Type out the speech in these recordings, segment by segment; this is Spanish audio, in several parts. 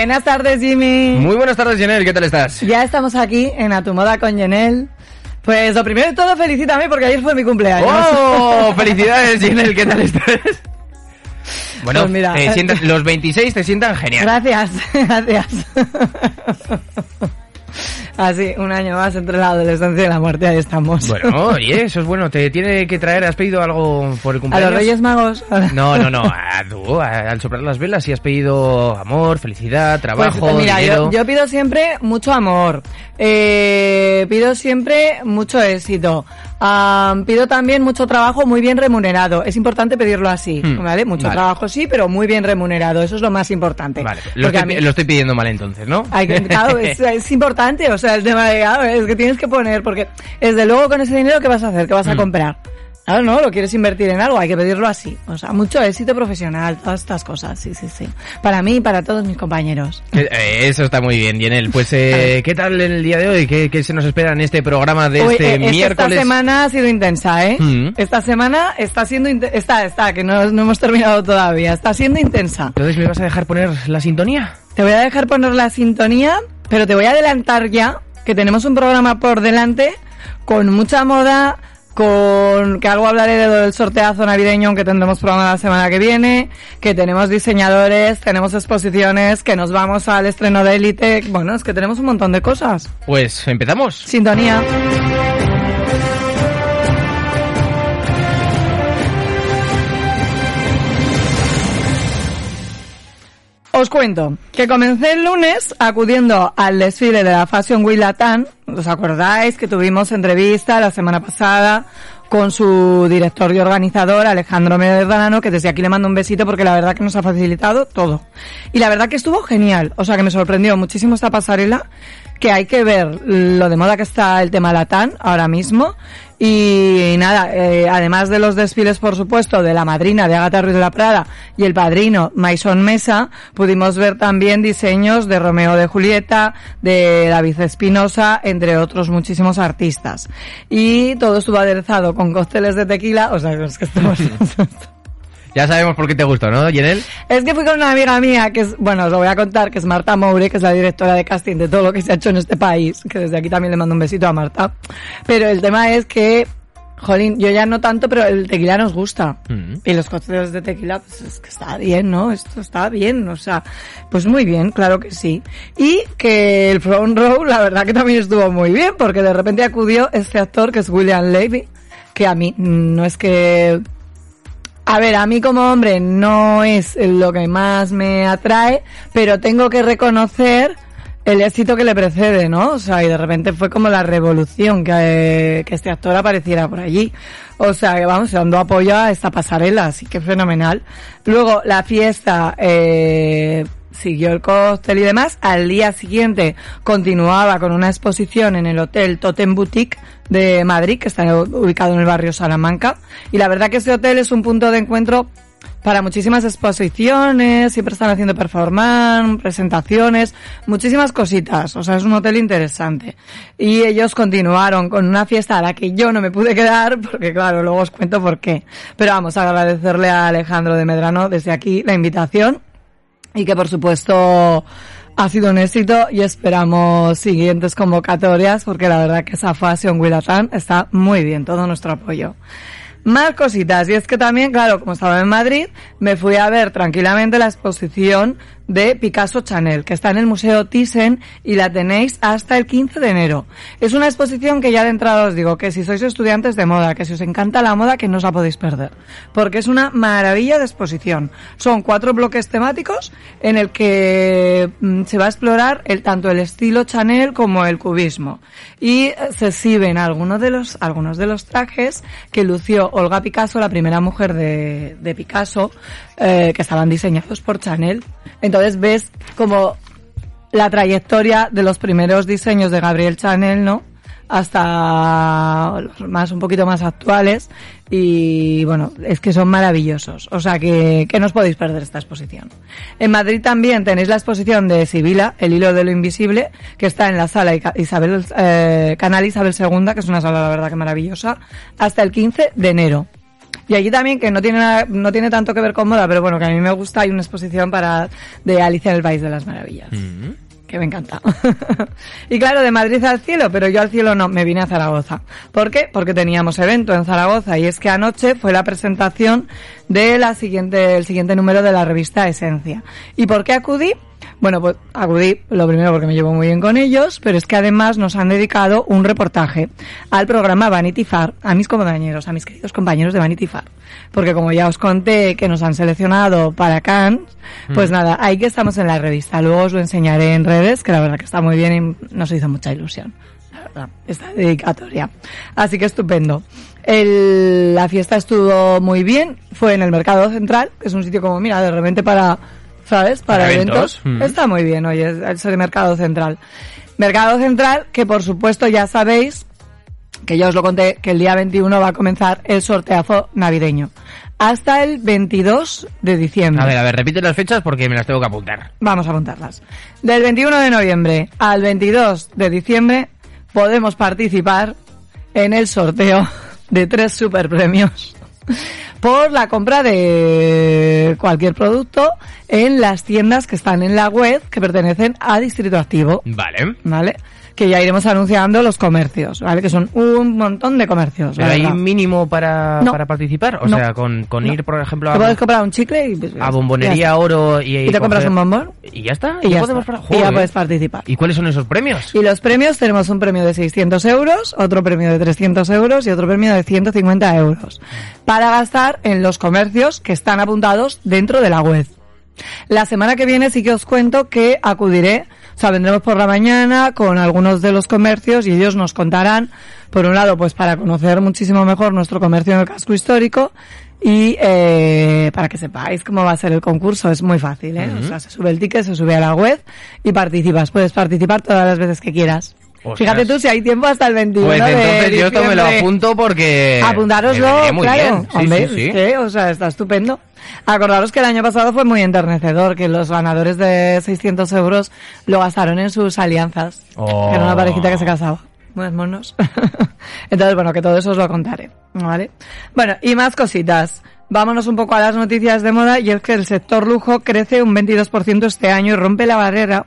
Buenas tardes, Jimmy. Muy buenas tardes, Jenel, ¿qué tal estás? Ya estamos aquí en A Tu Moda con Jenel. Pues lo primero de todo, felicítame porque ayer fue mi cumpleaños. ¡Oh! ¡Felicidades, Jenel! ¿Qué tal estás? Bueno, Pues mira, te sientan- los 26 te sientan genial. Gracias, gracias. Así, un año más entre la adolescencia y la muerte, ahí estamos. Bueno, oye, eso es bueno. ¿Te tiene que traer, has pedido algo por el ¿A cumpleaños? los Reyes Magos? No, no, no. a tú, a- al soplar las velas, si has pedido amor, felicidad, trabajo, Pues mira, dinero. yo, yo pido siempre mucho amor, eh, pido siempre mucho éxito, Am, pido también mucho trabajo muy bien remunerado. Es importante pedirlo así, Hmm, ¿vale? Mucho vale. trabajo sí, pero muy bien remunerado. Eso es lo más importante. Vale, lo estoy, mí- lo estoy pidiendo mal entonces, ¿no? Hay que, claro, es, es importante, o sea, el tema de, claro, es que tienes que poner, porque desde luego con ese dinero, ¿qué vas a hacer? ¿Qué vas a Mm. comprar? Claro, no, lo quieres invertir en algo, hay que pedirlo así. O sea, mucho éxito profesional, todas estas cosas, sí, sí, sí. Para mí y para todos mis compañeros. Eh, eh, Eso está muy bien, Yenel. Pues, eh, ¿qué tal el día de hoy? ¿Qué, qué se nos espera en este programa de este eh, miércoles? Esta semana ha sido intensa, ¿eh? Mm. Esta semana está siendo, está, está, que no, no hemos terminado todavía, está siendo intensa. Entonces, ¿me vas a dejar poner la sintonía? Te voy a dejar poner la sintonía, pero te voy a adelantar ya que tenemos un programa por delante con mucha moda, con que algo hablaré de lo del sorteazo navideño que tendremos programa la semana que viene, que tenemos diseñadores, tenemos exposiciones, que nos vamos al estreno de Elite, bueno, es que tenemos un montón de cosas. Pues, ¿empezamos? Sintonía. Os cuento que comencé el lunes acudiendo al desfile de la Fashion Week Latam. ¿Os acordáis que tuvimos entrevista la semana pasada con su director y organizador, Alejandro Medrano, que desde aquí le mando un besito porque la verdad que nos ha facilitado todo. Y la verdad que estuvo genial. O sea, que me sorprendió muchísimo esta pasarela, que hay que ver lo de moda que está el tema Latam ahora mismo. Y nada, eh, además de los desfiles, por supuesto, de la madrina de Agatha Ruiz de la Prada y el padrino Maison Mesa, pudimos ver también diseños de Romeo de Julieta, de David Espinosa, entre otros muchísimos artistas. Y todo estuvo aderezado con cócteles de tequila, o sea, es que estamos... Ya sabemos por qué te gustó, ¿no, Yenel? Es que fui con una amiga mía, que es, bueno, os lo voy a contar, que es Marta Moure, que es la directora de casting de todo lo que se ha hecho en este país, que desde aquí también le mando un besito a Marta. Pero el tema es que, jolín, yo ya no tanto, pero el tequila nos gusta. Mm. Y los cócteles de tequila, pues es que está bien, ¿no? Esto está bien, o sea, pues muy bien, claro que sí. Y que el front row, la verdad que también estuvo muy bien, porque de repente acudió este actor que es William Levy, que a mí no es que a ver, a mí como hombre no es lo que más me atrae, pero tengo que reconocer el éxito que le precede, ¿no? O sea, y de repente fue como la revolución que, que este actor apareciera por allí. O sea, que vamos, dando apoyo a esta pasarela, así que fenomenal. Luego, la fiesta, eh, siguió el cóctel y demás. Al día siguiente continuaba con una exposición en el hotel Totem Boutique de Madrid, que está ubicado en el barrio Salamanca. Y la verdad que este hotel es un punto de encuentro para muchísimas exposiciones, siempre están haciendo performance, presentaciones, muchísimas cositas. O sea, es un hotel interesante. Y ellos continuaron con una fiesta a la que yo no me pude quedar, porque claro, luego os cuento por qué. Pero vamos a agradecerle a Alejandro de Medrano desde aquí la invitación y que por supuesto ha sido un éxito y esperamos siguientes convocatorias porque la verdad que esa Fashion Willatán está muy bien, todo nuestro apoyo. Más cositas, y es que también, claro, como estaba en Madrid, me fui a ver tranquilamente la exposición de Picasso Chanel, que está en el Museo Thyssen y la tenéis hasta el 15 de enero. Es una exposición que ya de entrada os digo que si sois estudiantes de moda, que si os encanta la moda, que no os la podéis perder, porque es una maravilla de exposición. Son cuatro bloques temáticos en el que mm, se va a explorar el, tanto el estilo Chanel como el cubismo. Y eh, se exhiben algunos de los, algunos de los trajes que lució Olga Picasso, la primera mujer de, de Picasso, eh, que estaban diseñados por Chanel. Entonces ves como la trayectoria de los primeros diseños de Gabriel Chanel, ¿no? Hasta los más, un poquito más actuales. Y bueno, es que son maravillosos. O sea que, que no os podéis perder esta exposición. En Madrid también tenéis la exposición de Sibila, El hilo de lo invisible, que está en la sala Isabel, eh, Canal Isabel II, que es una sala la verdad que maravillosa, hasta el 15 de enero. Y allí también, que no tiene, nada- no tiene tanto que ver con moda, pero bueno, que a mí me gusta, hay una exposición para de Alicia en el País de las Maravillas Mm. que me encanta. y claro, de Madrid al cielo, pero yo al cielo no, me vine a Zaragoza. ¿Por qué? Porque teníamos evento en Zaragoza y es que anoche fue la presentación de la siguiente, el siguiente número de la revista Esencia. ¿Y por qué acudí? Bueno, pues acudí, lo primero porque me llevo muy bien con ellos, pero es que además nos han dedicado un reportaje al programa Vanity Fair, a mis compañeros, a mis queridos compañeros de Vanity Fair. Porque como ya os conté que nos han seleccionado para Cannes, pues nada, ahí que estamos en la revista. Luego os lo enseñaré en redes, que la verdad que está muy bien y nos hizo mucha ilusión. La verdad, esta dedicatoria. Así que estupendo. El- la fiesta estuvo muy bien, fue en el Mercado Central, que es un sitio como, mira, de repente para, ¿sabes? Para, Para eventos. eventos. Mm. Está muy bien, oye, es el Mercado Central. Mercado Central, que por supuesto ya sabéis que ya os lo conté, que el día 21 va a comenzar el sorteazo navideño. Hasta el 22 de diciembre. A ver, a ver, repite las fechas porque me las tengo que apuntar. Vamos a apuntarlas. Del 21 de noviembre al 22 de diciembre podemos participar en el sorteo de tres superpremios por la compra de cualquier producto en las tiendas que están en la web que pertenecen a Distrito Activo. Vale. ¿Vale? Que ya iremos anunciando los comercios, ¿vale? Que son un montón de comercios. ¿Pero hay mínimo para, No. para participar? O No. sea, con, con No. ir, por ejemplo, Te a, puedes comprar un chicle y... pues, a Bombonería. Oro y, Y te compras un bombón ¿Y ya está? y ya, podemos está. Y ya puedes participar. ¿Y cuáles son esos premios? Y los premios tenemos un premio de 600 euros, otro premio de 300 euros y otro premio de 150 euros para gastar en los comercios que están apuntados dentro de la web. La semana que viene sí que os cuento que acudiré, o sea, vendremos por la mañana con algunos de los comercios y ellos nos contarán, por un lado, pues para conocer muchísimo mejor nuestro comercio en el casco histórico y eh, para que sepáis cómo va a ser el concurso. Es muy fácil, ¿eh? O sea, se sube el ticket, se sube a la web y participas. Puedes participar todas las veces que quieras. Ostras. Fíjate tú si hay tiempo hasta el 21 Pues de entonces yo esto me lo apunto porque... Apuntároslo, muy claro. bien. Sí, Hombre, sí, que, o sea, está estupendo. Acordaros que el año pasado fue muy enternecedor, que los ganadores de 600 euros lo gastaron en sus alianzas. Oh. Era una parejita que se casaba. Buenos monos. Entonces, bueno, que todo eso os lo contaré. ¿Vale? Bueno, y más cositas. Vámonos un poco a las noticias de moda y es que el sector lujo crece un 22% este año y rompe la barrera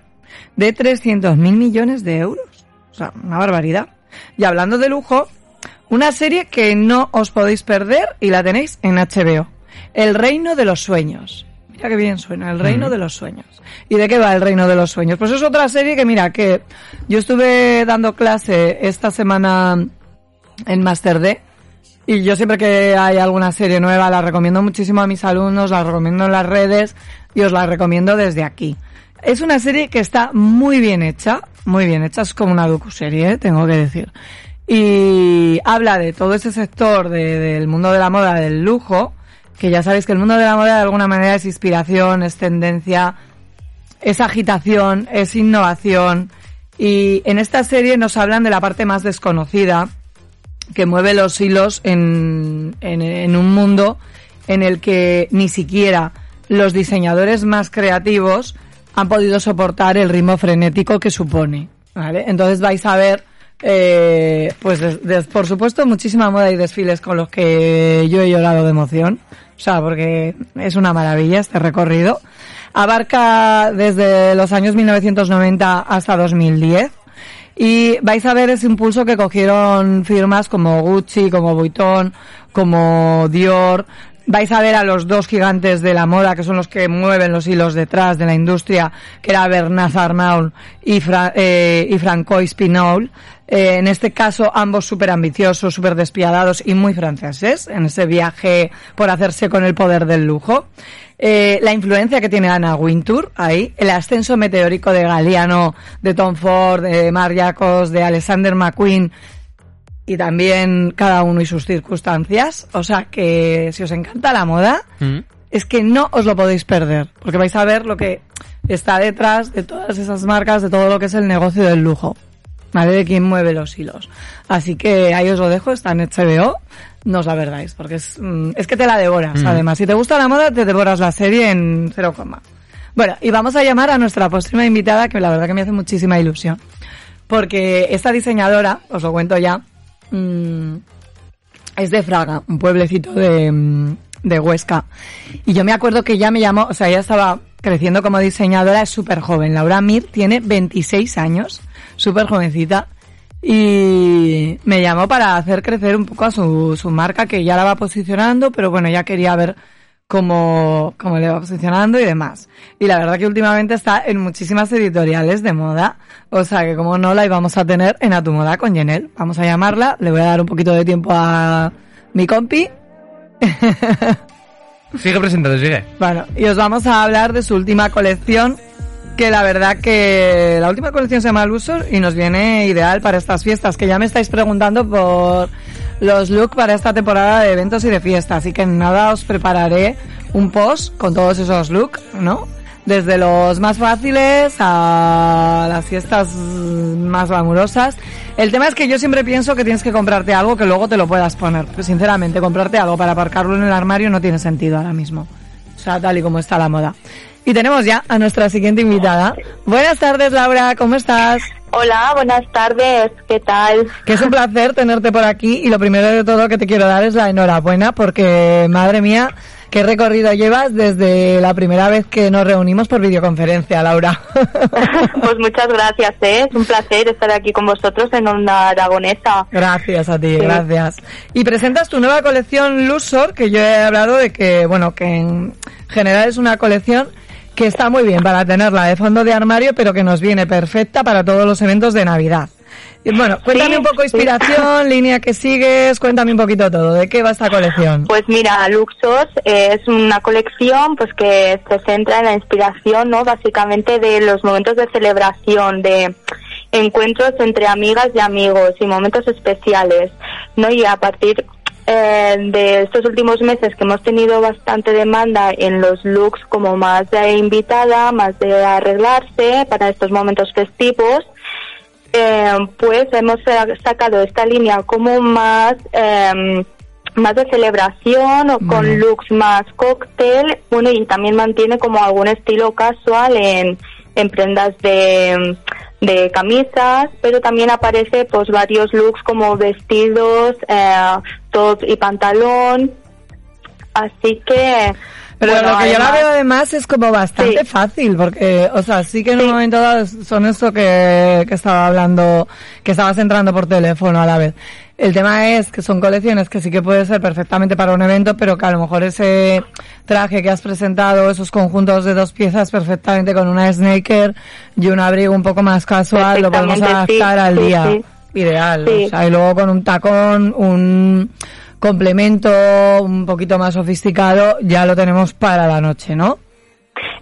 de 300.000 millones de euros. O sea, una barbaridad. Y hablando de lujo, una serie que no os podéis perder y la tenéis en HBO. El Reino de los Sueños. Mira qué bien suena, El Reino de los Sueños. ¿Y de qué va El Reino de los Sueños? Pues es otra serie que mira, que yo estuve dando clase esta semana en Master D y yo siempre que hay alguna serie nueva la recomiendo muchísimo a mis alumnos, la recomiendo en las redes y os la recomiendo desde aquí. Es una serie que está muy bien hecha, muy bien hecha, es como una docuserie, tengo que decir. Y habla de todo ese sector de- del mundo de la moda, del lujo, que ya sabéis que el mundo de la moda de alguna manera es inspiración, es tendencia, es agitación, es innovación. Y en esta serie nos hablan de la parte más desconocida, que mueve los hilos en, en, en un mundo en el que ni siquiera los diseñadores más creativos han podido soportar el ritmo frenético que supone. ¿vale? Entonces vais a ver, eh, pues por supuesto, muchísima moda y desfiles con los que yo he llorado de emoción. O sea, porque es una maravilla este recorrido. Abarca desde los años 1990 hasta 2010. Y vais a ver ese impulso que cogieron firmas como Gucci, como Vuitton, como Dior. Vais a ver a los dos gigantes de la moda, que son los que mueven los hilos detrás de la industria, que era Bernard Arnault y, Fra- eh, y Francois Pinault. Eh, en este caso, ambos súper ambiciosos, súper despiadados y muy franceses, en ese viaje por hacerse con el poder del lujo. Eh, la influencia que tiene Anna Wintour ahí, el ascenso meteórico de Galeano, de Tom Ford, de Marc Jacobs, de Alexander McQueen y también cada uno y sus circunstancias. O sea que si os encanta la moda, Mm. es que no os lo podéis perder, porque vais a ver lo que está detrás de todas esas marcas, de todo lo que es el negocio del lujo, ¿vale? De quién mueve los hilos. Así que ahí os lo dejo, está en HBO, no os la verdáis, porque es, mm, es que te la devoras, Mm. además. Si te gusta la moda, te devoras la serie en cero coma. Bueno, y vamos a llamar a nuestra próxima invitada, que la verdad que me hace muchísima ilusión. Porque esta diseñadora, os lo cuento ya, mm, es de Fraga, un pueblecito de, mm, de Huesca. Y yo me acuerdo que ya me llamó, o sea, ella estaba creciendo como diseñadora, es súper joven. Laura Mir tiene 26 años, súper jovencita. Y me llamó para hacer crecer un poco a su, su marca, que ya la va posicionando, pero bueno, ya quería ver cómo, cómo le va posicionando y demás. Y la verdad que últimamente está en muchísimas editoriales de moda, o sea que como no la íbamos a tener en A Tu Moda con Jenel. Vamos a llamarla, le voy a dar un poquito de tiempo a mi compi. Sigue presentando, sigue. Bueno, y os vamos a hablar de su última colección, que la verdad que la última colección se llama Lusor y nos viene ideal para estas fiestas, que ya me estáis preguntando por los looks para esta temporada de eventos y de fiestas, así que nada os prepararé un post con todos esos looks, ¿no? Desde los más fáciles a las fiestas más glamurosas. El tema es que yo siempre pienso que tienes que comprarte algo que luego te lo puedas poner. Sinceramente, comprarte algo para aparcarlo en el armario no tiene sentido ahora mismo. O sea, tal y como está la moda. Y tenemos ya a nuestra siguiente invitada. Buenas tardes, Laura, ¿cómo estás? Hola, buenas tardes, ¿qué tal? Que es un placer tenerte por aquí y lo primero de todo que te quiero dar es la enhorabuena porque, madre mía, qué recorrido llevas desde la primera vez que nos reunimos por videoconferencia, Laura. pues muchas gracias, ¿eh? es un placer estar aquí con vosotros en Onda Aragonesa. Gracias a ti, gracias. Y presentas tu nueva colección Lusor, que yo he hablado de que, bueno, que en general es una colección que está muy bien para tenerla de fondo de armario, pero que nos viene perfecta para todos los eventos de Navidad. Y bueno, cuéntame un poco inspiración, línea que sigues, cuéntame un poquito todo, ¿de qué va esta colección? Pues mira, Luxos es una colección pues que se centra en la inspiración, ¿no? Básicamente de los momentos de celebración, de encuentros entre amigas y amigos y momentos especiales, ¿no? Y a partir eh, de estos últimos meses que hemos tenido bastante demanda en los looks como más de invitada, más de arreglarse para estos momentos festivos, eh, pues hemos sacado esta línea como más eh, más de celebración o con looks más cóctel, bueno y también mantiene como algún estilo casual en, en prendas de de camisas, pero también aparece pues varios looks como vestidos, eh, top y pantalón. Así que pero lo que yo la veo además es como bastante fácil, porque, o sea, sí que en un momento dado son eso que, que estaba hablando, que estabas entrando por teléfono a la vez. El tema es que son colecciones que sí que puede ser perfectamente para un evento, pero que a lo mejor ese traje que has presentado, esos conjuntos de dos piezas perfectamente con una snaker y un abrigo un poco más casual, lo podemos adaptar al día. Ideal. O sea, y luego con un tacón, un complemento un poquito más sofisticado, ya lo tenemos para la noche, ¿no?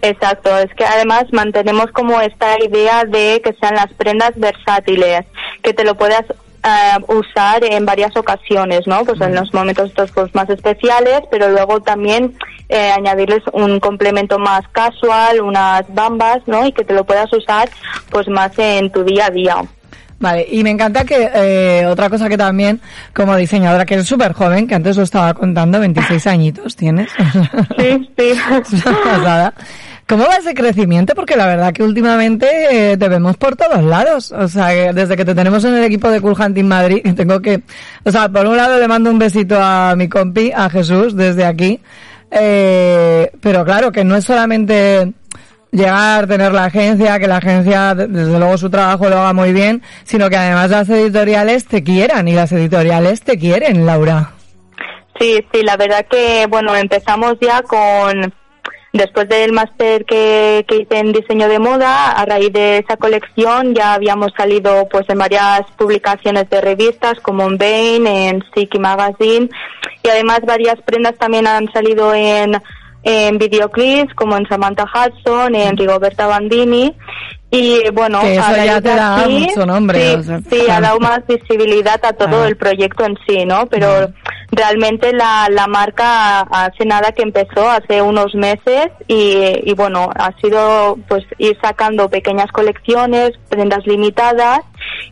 Exacto, es que además mantenemos como esta idea de que sean las prendas versátiles, que te lo puedas eh, usar en varias ocasiones, ¿no? Pues en los momentos estos pues, más especiales, pero luego también eh, añadirles un complemento más casual, unas bambas, ¿no? Y que te lo puedas usar pues más en tu día a día. Vale, y me encanta que eh, otra cosa que también, como diseñadora, que eres súper joven, que antes lo estaba contando, 26 añitos tienes. Sí, sí. es una pasada. ¿Cómo va ese crecimiento? Porque la verdad que últimamente eh, te vemos por todos lados. O sea, desde que te tenemos en el equipo de Cool Hunting Madrid, tengo que... O sea, por un lado le mando un besito a mi compi, a Jesús, desde aquí. Eh, pero claro, que no es solamente llegar, tener la agencia, que la agencia, desde luego su trabajo lo haga muy bien, sino que además las editoriales te quieran y las editoriales te quieren, Laura. Sí, sí, la verdad que, bueno, empezamos ya con, después del máster que, que hice en diseño de moda, a raíz de esa colección ya habíamos salido pues en varias publicaciones de revistas como en Bain, en Siki Magazine y además varias prendas también han salido en en videoclips como en Samantha Hudson, en Rigoberta Bandini y bueno, que eso ya te da mucho nombre. Sí, ha dado más visibilidad a todo el proyecto en sí, ¿no? Pero realmente la, la marca hace nada que empezó, hace unos meses y, y bueno, ha sido pues ir sacando pequeñas colecciones, prendas limitadas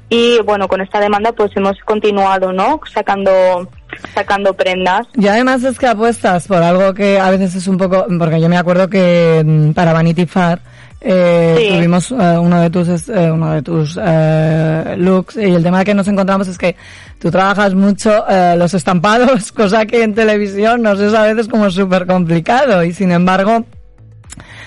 y bueno, con esta demanda pues hemos continuado, ¿no? Sacando sacando prendas. Y además es que apuestas por algo que a veces es un poco, porque yo me acuerdo que mm, para Vanity Fair eh, Sí. tuvimos eh, uno de tus eh, uno de tus eh, looks y el tema que nos encontramos es que tú trabajas mucho los estampados, cosa que en televisión nos es a veces como súper complicado y sin embargo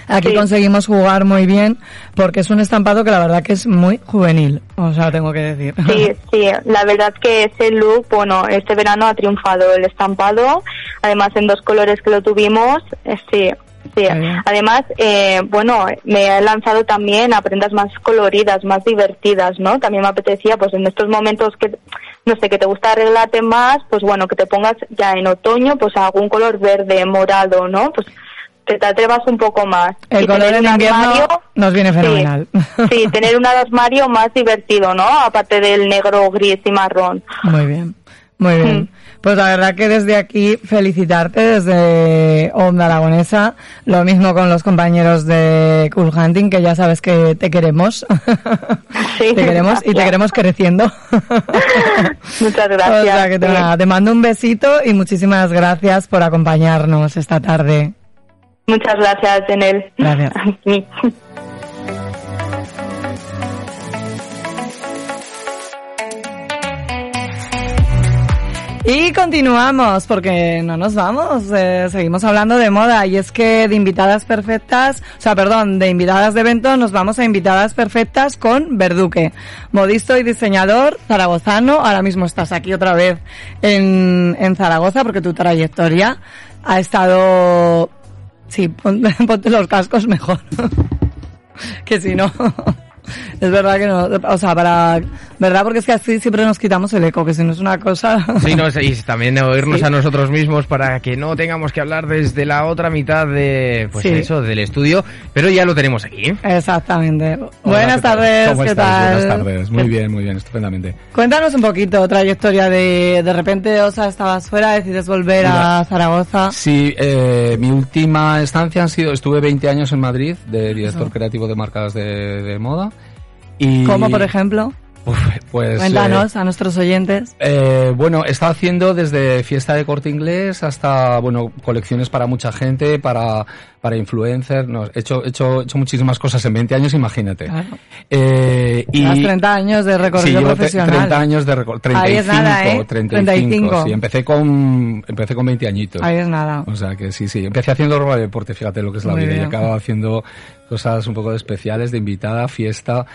aquí Sí. conseguimos jugar muy bien porque es un estampado que la verdad que es muy juvenil, o sea, tengo que decir. Sí, sí, la verdad que ese look, bueno, este verano ha triunfado el estampado, además en dos colores que lo tuvimos, eh, sí. Sí, además, eh, bueno, me he lanzado también a prendas más coloridas, más divertidas, ¿no? También me apetecía, pues en estos momentos que, no sé, que te gusta arreglarte más, pues bueno, que te pongas ya en otoño, pues algún color verde, morado, ¿no? Pues que te atrevas un poco más. El Y color en invierno armario- nos viene fenomenal. Sí, tener un armario más divertido, ¿no? Aparte del negro, gris y marrón. Muy bien, muy bien. Mm. Pues la verdad que desde aquí felicitarte desde Onda Aragonesa, lo mismo con los compañeros de Cool Hunting, que ya sabes que te queremos. Sí, te queremos y te queremos creciendo. Muchas O gracias. sea que te, Sí. nada, te mando un besito y muchísimas gracias por acompañarnos esta tarde. Muchas gracias, Enel. Gracias. Sí. Y continuamos, porque no nos vamos, eh, seguimos hablando de moda y es que de invitadas perfectas, o sea, perdón, de invitadas de evento nos vamos a invitadas perfectas con Verduque, modisto y diseñador zaragozano, ahora mismo estás aquí otra vez en, en Zaragoza porque tu trayectoria ha estado, sí, ponte, los cascos mejor, que si no... Es verdad que no, o sea, para, verdad porque es que así siempre nos quitamos el eco, que si no es una cosa... Sí, no, y también oírnos Sí. a nosotros mismos para que no tengamos que hablar desde la otra mitad de, pues Sí. eso, del estudio, pero ya lo tenemos aquí. Exactamente. Hola, Buenas ¿qué tal? tardes, ¿Cómo ¿qué estáis? tal? Buenas tardes. Muy bien, muy bien, estupendamente. Cuéntanos un poquito, trayectoria de, de repente, o sea, estabas fuera, decides volver a Mira. Zaragoza. Sí, eh, mi última estancia han sido, estuve 20 años en Madrid de director creativo de marcas de, de moda. Y, ¿Cómo, por ejemplo? Uf, pues, Cuéntanos a nuestros oyentes. Eh, bueno, estado haciendo desde fiesta de corte inglés hasta, bueno, colecciones para mucha gente, para, para influencers. No, he, hecho, he, hecho, he hecho muchísimas cosas en 20 años, imagínate. Claro. Eh, y, Llevas 30 años de sí, recorrido tre- profesional. 30 años de recorrido. Ahí es nada, ¿eh? 35, 35. Sí, empecé con, empecé con 20 añitos. Ahí es nada. O sea que sí, sí. Empecé haciendo ropa de deporte, fíjate lo que es la Muy vida. Y bien. acabo haciendo cosas un poco de especiales, de invitada, fiesta.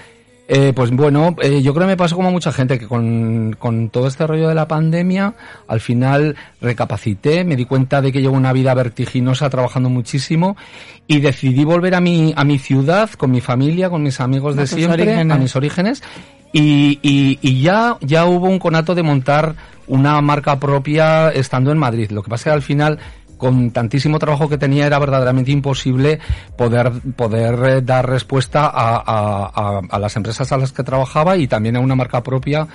Eh, pues bueno, eh, yo creo que me pasó como a mucha gente, que con, con todo este rollo de la pandemia, al final recapacité, me di cuenta de que llevo una vida vertiginosa trabajando muchísimo y decidí volver a mi, a mi ciudad, con mi familia, con mis amigos de siempre, orígenes. a mis orígenes. Y, y, y ya, ya hubo un conato de montar una marca propia estando en Madrid. Lo que pasa es que al final, con tantísimo trabajo que tenía, era verdaderamente imposible poder, poder eh, dar respuesta a, a, a, a las empresas a las que trabajaba y también a una marca propia.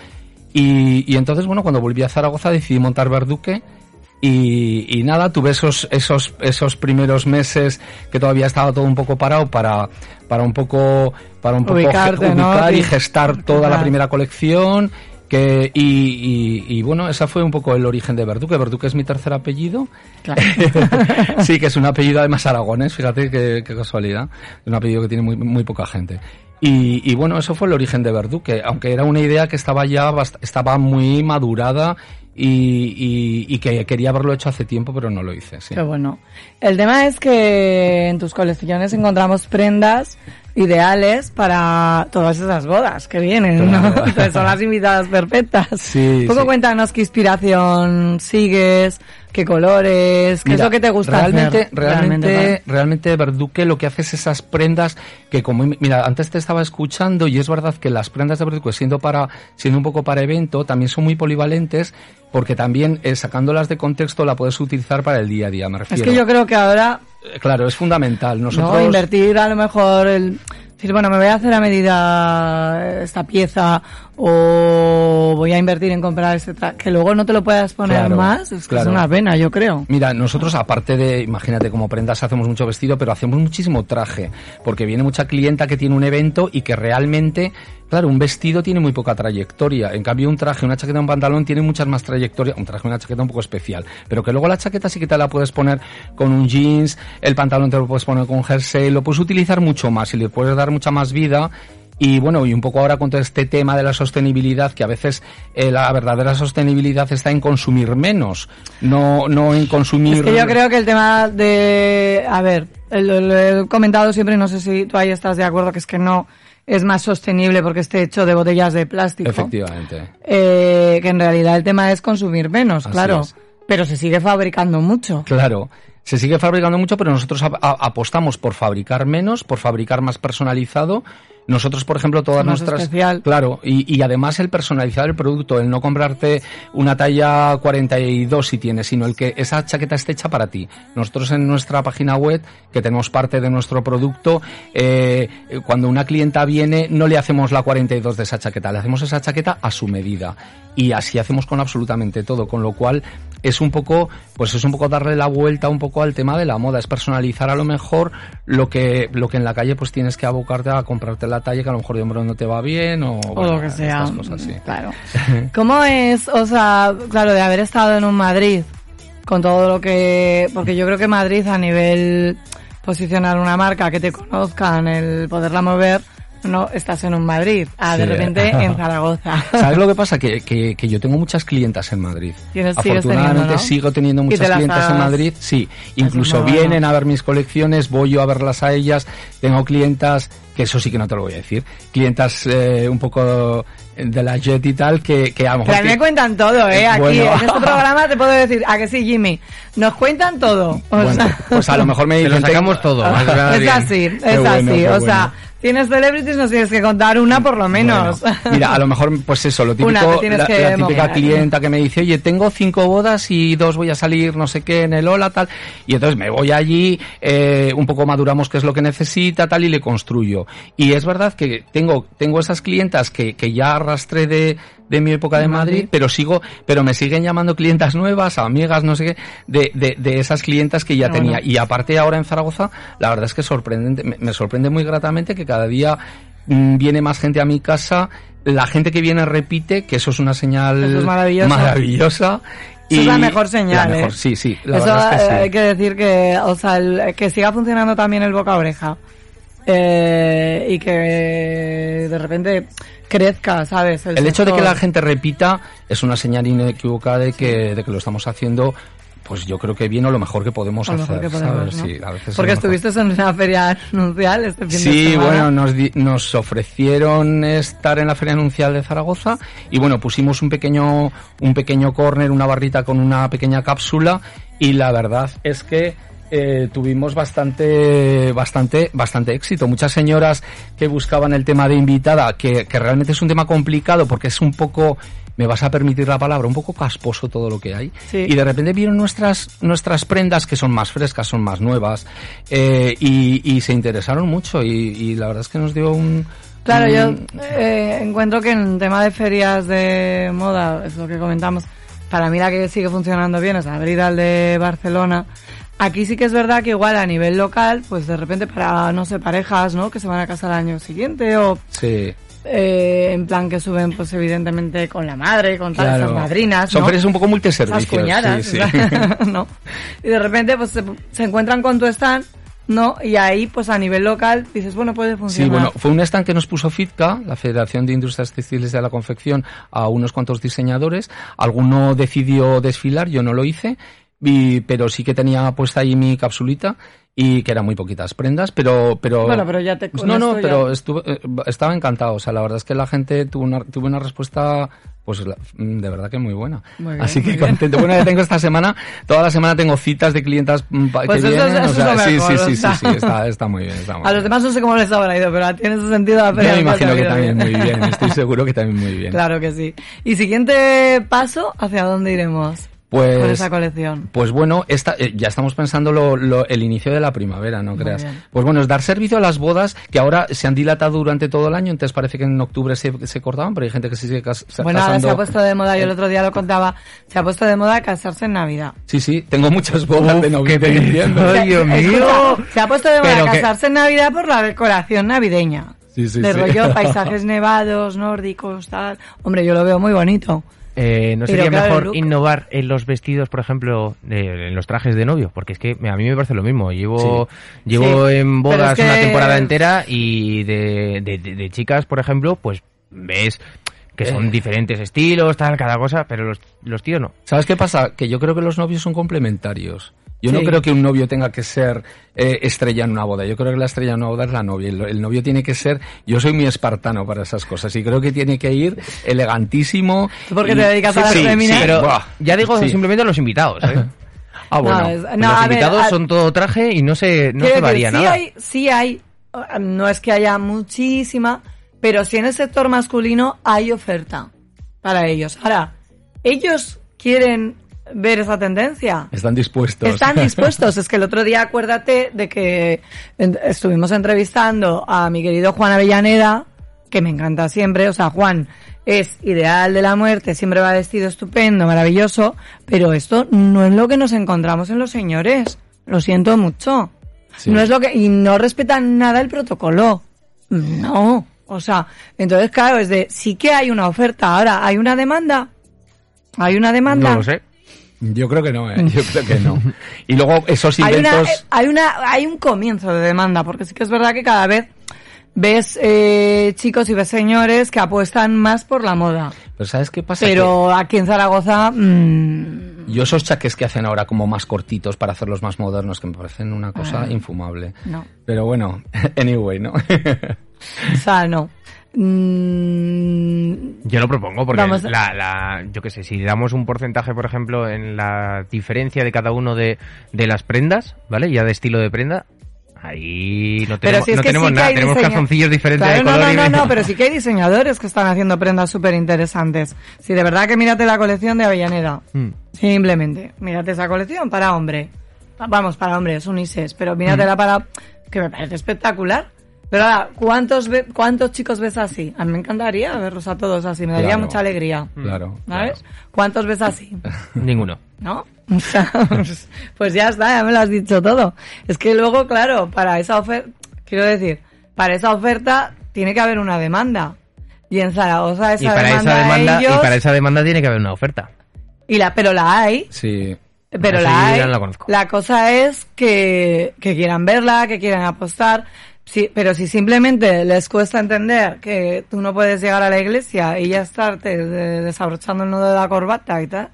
Y, y entonces, bueno, cuando volví a Zaragoza decidí montar Verduque. Y, y nada, tuve esos, esos, esos primeros meses que todavía estaba todo un poco parado para, para un poco, para un poco Ubicarte, ge- ¿no? ubicar y gestar toda la primera colección. Que, y, y, y bueno, esa fue un poco el origen de Verduque. Verduque es mi tercer apellido. Claro. sí, que es un apellido además aragones, fíjate qué, qué casualidad. Es un apellido que tiene muy, muy poca gente. Y, y bueno, eso fue el origen de Verduque, aunque era una idea que estaba ya, estaba muy madurada y, y, y que quería haberlo hecho hace tiempo, pero no lo hice. Sí. Qué bueno. El tema es que en tus colecciones encontramos prendas ideales para todas esas bodas que vienen, ¿no? Claro. Son las invitadas perfectas. Sí, Un poco sí. cuéntanos qué inspiración sigues, qué colores, qué es lo que te gusta realmente, hacer. Realmente, realmente Verduque lo que hace es esas prendas que como, mira, antes te estaba escuchando y es verdad que las prendas de Verduque siendo para, siendo un poco para evento, también son muy polivalentes porque también eh, sacándolas de contexto la puedes utilizar para el día a día, me refiero. Es que yo creo que ahora Claro, es fundamental. Nosotros, no invertir a lo mejor el decir, bueno, me voy a hacer a medida esta pieza o voy a invertir en comprar este traje, que luego no te lo puedas poner Claro, más, es que claro. es una pena, yo creo. Mira, nosotros aparte de, imagínate, como prendas hacemos mucho vestido, pero hacemos muchísimo traje, porque viene mucha clienta que tiene un evento y que realmente, claro, un vestido tiene muy poca trayectoria, en cambio un traje, una chaqueta, un pantalón tiene muchas más trayectoria, un traje, una chaqueta un poco especial, pero que luego la chaqueta sí que te la puedes poner con un jeans, el pantalón te lo puedes poner con un jersey, lo puedes utilizar mucho más y le puedes dar mucha más vida. Y bueno, y un poco ahora con todo este tema de la sostenibilidad, que a veces eh, la verdadera sostenibilidad está en consumir menos, no, no en consumir... Es que yo creo que el tema de, a ver, lo, he comentado siempre no sé si tú ahí estás de acuerdo que es que no es más sostenible porque esté hecho de botellas de plástico. Efectivamente. Eh, que en realidad el tema es consumir menos, Así claro. es. Pero se sigue fabricando mucho. Claro. Se sigue fabricando mucho, pero nosotros apostamos por fabricar menos, por fabricar más personalizado. Nosotros, por ejemplo, todas nuestras... especial. Claro, y, y además el personalizar el producto, el no comprarte una talla 42 si tienes, sino el que esa chaqueta esté hecha para ti. Nosotros en nuestra página web, que tenemos parte de nuestro producto, eh, cuando una clienta viene, no le hacemos la 42 de esa chaqueta, le hacemos esa chaqueta a su medida. Y así hacemos con absolutamente todo, con lo cual es un poco, pues es un poco darle la vuelta un poco al tema de la moda, es personalizar a lo mejor lo que, lo que en la calle pues tienes que abocarte a comprarte la talla que a lo mejor de hombro no te va bien o, o bueno, lo que sea. cosas, sí. Claro. ¿Cómo es, o sea, claro, de haber estado en un Madrid con todo lo que, porque yo creo que Madrid a nivel posicionar una marca, que te conozcan, el poderla mover, no estás en un Madrid, ah, de Sí. repente en Zaragoza. ¿Sabes lo que pasa? Que, que, que yo tengo muchas clientas en Madrid. Afortunadamente teniendo, ¿no? sigo teniendo muchas clientas en Madrid. Sí, incluso vienen a ver mis colecciones, voy yo a verlas a ellas. Tengo clientas, que eso sí que no te lo voy a decir, clientas eh, un poco de la Jet y tal, que, que a lo mejor... Pero a mí me que- cuentan todo, ¿eh? Aquí Bueno. en este programa te puedo decir, a que sí, Jimmy, nos cuentan todo. O Bueno, sea, pues a lo mejor me Te dicen... lo sacamos todo. que es así, es bueno, así. o bueno. sea, tienes celebrities, nos tienes que contar una por lo menos. Bueno, mira, a lo mejor, pues eso, lo Una, típico, tienes la, la típica mover. clienta que me dice, oye, tengo cinco bodas y dos voy a salir, no sé qué, en el Ola, tal, y entonces me voy allí, eh, un poco maduramos qué es lo que necesita, tal, y le construyo. Y es verdad que tengo, tengo esas clientas que, que ya arrastré de, de mi época de Madrid, pero sigo, pero me siguen llamando clientas nuevas, amigas, no sé qué, de, de, de esas clientas que ya Bueno. tenía. Y aparte ahora en Zaragoza, la verdad es que sorprendente, me, me sorprende muy gratamente que cada día mm, viene más gente a mi casa, la gente que viene repite, que eso es una señal es maravillosa. Esa es y la mejor señal, la mejor, ¿eh? sí, sí, la Eso verdad es que eh, sí. hay que decir que, o sea, el- que siga funcionando también el boca a oreja. Eh, y que de repente crezca, ¿sabes? El hecho de que la gente repita es una señal inequívoca de que, de que lo estamos haciendo, pues yo creo que bien o lo mejor que podemos Lo hacer. mejor que podemos, ¿sabes? ¿no? Sí, a veces es Porque estuviste en una feria anuncial este fin de Sí, semana. bueno, nos, di- nos ofrecieron estar en la Feria Anuncial de Zaragoza y bueno, pusimos un pequeño, un pequeño corner, una barrita con una pequeña cápsula y la verdad es que eh, tuvimos bastante, bastante, bastante éxito. Muchas señoras que buscaban el tema de invitada, que, que realmente es un tema complicado porque es un poco, me vas a permitir la palabra, un poco casposo todo lo que hay. Sí. Y de repente vieron nuestras, nuestras prendas que son más frescas, son más nuevas, eh, y, y se interesaron mucho y, y la verdad es que nos dio un... Claro, yo eh, encuentro que en tema de ferias de moda, es lo que comentamos, para mí la que sigue funcionando bien es la Bridal de Barcelona. Aquí sí que es verdad que igual a nivel local, pues de repente para, no sé, parejas, ¿no? Que se van a casar al año siguiente o Sí, eh, en plan que suben pues evidentemente con la madre, con tal, claro. esas madrinas, Son ¿no? ferias un poco Esas multiservicios. cuñadas, sí, sí. ¿no? Y de repente pues se, se encuentran con tu stand, ¿no? Y ahí pues a nivel local dices, bueno, puede Sí, funcionar. bueno, fue un stand que nos puso FITCA, la Federación de Industrias Textiles de la Confección, a unos cuantos diseñadores. Alguno decidió desfilar, yo no lo hice, y- pero sí que tenía puesta ahí mi capsulita y que eran muy poquitas prendas, pero... pero Bueno, pero ya te- No, no, esto ya- pero estuve, eh, estaba encantado. O sea, la verdad es que la gente tuvo una, tuvo una respuesta... Pues mm, de verdad que muy buena. Muy bien, Así que bien. contento. Bueno, ya tengo esta semana, toda la semana tengo citas de clientas mm, Pues que eso es- vienen. eso o es sea, sí, mejor, sí, o sí, sea. sí, sí, está, está muy bien. Está muy A los bien. demás no sé cómo les habrá ido, pero a ti en ese sentido la Yo me imagino que también bien. muy bien, estoy seguro que también muy bien. Claro que sí. Y siguiente paso, ¿hacia dónde iremos? Pues, con esa colección. Pues bueno, esta, eh, ya estamos pensando lo, lo- el inicio de la primavera, no creas. Pues bueno, es dar servicio a las bodas que ahora se han dilatado durante todo el año, entonces parece que en octubre se, se cortaban, pero hay gente que se sigue cas- Bueno, ahora se ha puesto de moda, yo el otro día lo contaba, se ha puesto de moda casarse en Navidad. Sí, sí, tengo muchas bodas de noviembre qué Dios mío. Escucha, se ha puesto de moda Pero que- casarse en Navidad por la decoración navideña. Sí, sí, de sí. rollo, paisajes nevados, nórdicos, tal. Hombre, yo lo veo muy bonito. Eh, ¿No sería claro, mejor innovar en los vestidos, por ejemplo, de- en los trajes de novio? Porque es que a mí me parece lo mismo. Llevo, llevo Sí, en bodas es que- una temporada entera y de, de- de- de chicas, por ejemplo, pues ves que son Eh. diferentes estilos, tal, cada cosa, pero los, los tíos no. ¿Sabes qué pasa? Que yo creo que los novios son complementarios. Yo no Sí. creo que un novio tenga que ser eh, estrella en una boda. Yo creo que la estrella en una boda es la novia. El, el novio tiene que ser. Yo soy muy espartano para esas cosas y creo que tiene que ir elegantísimo. ¿Tú por qué y- te dedicas a las Sí, sí, Pero buah, ya digo sí. simplemente los invitados, ¿eh? Ah, bueno. No, es- no, los ver, invitados a- son todo traje y no se, no se decir, varía sí nada. Hay, sí hay, no es que haya muchísima, pero sí en el sector masculino hay oferta para ellos. Ahora, ellos quieren ver esa tendencia. Están dispuestos. Están dispuestos. Es que el otro día acuérdate de que estuvimos entrevistando a mi querido Juan Avellaneda, que me encanta siempre. O sea, Juan es ideal de la muerte, siempre va vestido estupendo, maravilloso, pero esto no es lo que nos encontramos en los señores. Lo siento mucho. Sí. No es lo que, y no respetan nada el protocolo. No. O sea, entonces claro, es de, sí que hay una oferta. Ahora, ¿hay una demanda? ¿Hay una demanda? No lo sé. Yo creo que no, ¿eh? Yo creo que no. Y luego esos hay una, inventos... eh, hay una hay un comienzo de demanda porque sí que es verdad que cada vez ves eh, chicos y ves señores que apuestan más por la moda Pero ¿sabes qué pasa? pero aquí en Zaragoza mm, yo esos chaques que hacen ahora como más cortitos para hacerlos más modernos, que me parecen una cosa Ah. infumable. no Pero bueno, anyway, ¿no? o sea no Mm, Yo lo propongo porque Vamos a- la, la, yo qué sé, si damos un porcentaje, por ejemplo, en la diferencia de cada uno de, de las prendas, ¿vale? Ya de estilo de prenda, ahí no tenemos, si no tenemos sí nada, tenemos calzoncillos diferentes Claro, de no, color no, y no, no, pero sí que hay diseñadores que están haciendo prendas súper interesantes. Si de verdad que mírate la colección de Avellaneda. Mm. Simplemente, mírate esa colección para hombre. Vamos, para hombre, es unisex, pero míratela para... que me parece espectacular. Pero ahora, ¿cuántos, ve- ¿cuántos chicos ves así? A mí me encantaría verlos a todos así, me daría Claro. mucha alegría. Claro. ¿Sabes? ¿Cuántos ves así? Ninguno. ¿No? Pues, pues ya está, ya me lo has dicho todo. Es que luego, claro, para esa oferta, quiero decir, para esa oferta tiene que haber una demanda. Y en Zaragoza esa Y para demanda, esa demanda, ellos, y para esa demanda tiene que haber una oferta. y la, pero la hay, Sí. pero la hay. no la. La cosa es que, que quieran verla, que quieran apostar. Sí, pero si simplemente les cuesta entender que tú no puedes llegar a la iglesia y ya estarte de- desabrochando el nudo de la corbata y tal,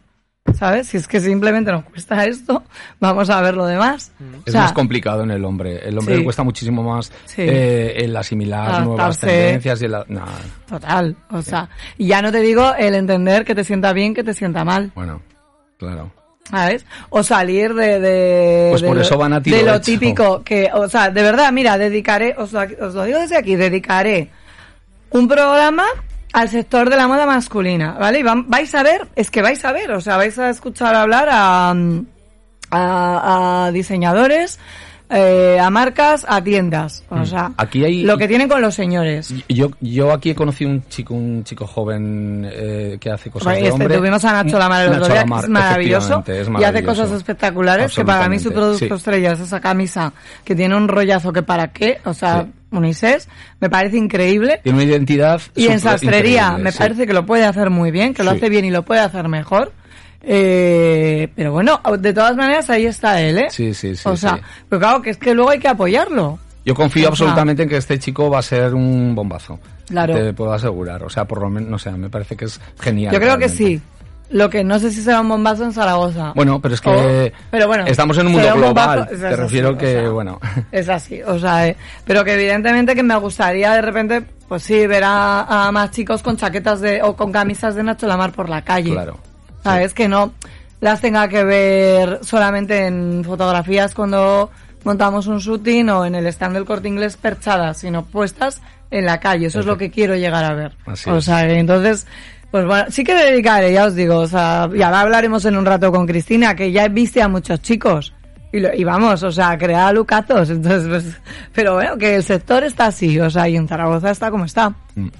¿sabes? Si es que simplemente nos cuesta esto, vamos a ver lo demás. O Es sea, más complicado en el hombre. El hombre Sí. le cuesta muchísimo más Sí. eh, el asimilar nuevas tendencias y el... nah, Total, o sea, ya no te digo el entender que te sienta bien, que te sienta mal, bueno, claro. ¿Sabes? O salir de, de, Pues de por eso van a de lo hecho. típico que, o sea, de verdad, mira, dedicaré, os lo, os lo digo desde aquí, dedicaré un programa al sector de la moda masculina, ¿vale? Y vam- vais a ver, es que vais a ver, o sea, vais a escuchar hablar a, a, a diseñadores, eh, a marcas, a tiendas, o sea, Mm. Aquí hay- lo que tienen con los señores. Yo, yo aquí he conocido un chico, un chico joven eh, que hace cosas Bueno, de este, hombre. tuvimos a Nacho Lamar el otro día, que es maravilloso, y hace cosas espectaculares, que para mí su producto sí. estrella es esa camisa que tiene un rollazo que para qué, o sea, Sí. unisex, me parece increíble. Tiene una identidad. Y en sastrería me sí. parece que lo puede hacer muy bien, que lo hace bien y lo puede hacer mejor. Eh, pero bueno, de todas maneras ahí está él, ¿eh? Sí, sí, sí, O sea, sí. pero claro que es que luego hay que apoyarlo. Yo confío absolutamente en que este chico va a ser un bombazo. Claro. Te puedo asegurar. O sea, por lo menos, no sé, me parece que es genial. Yo creo que sí. Lo que no sé si será un bombazo en Zaragoza. Bueno, pero es que O- pero bueno, estamos en un mundo global. bombazo- Te así, refiero que, sea, bueno. Es así, o sea, eh, pero que evidentemente que me gustaría de repente, pues sí, ver a, a más chicos con chaquetas de, o con camisas de Nacho Lamar por la calle. Claro. ¿Sabes? Que no las tenga que ver solamente en fotografías cuando montamos un shooting o en el stand del corte inglés perchadas, sino puestas en la calle. Eso es lo que quiero llegar a ver. Así o sea, que entonces, Pues bueno, sí que dedicaré, ya os digo, o sea, y ahora hablaremos en un rato con Cristina, que ya viste a muchos chicos. Y, lo- y vamos, o sea, crea lucazos, entonces, pues, pero bueno, que el sector está así, o sea, y en Zaragoza está como está,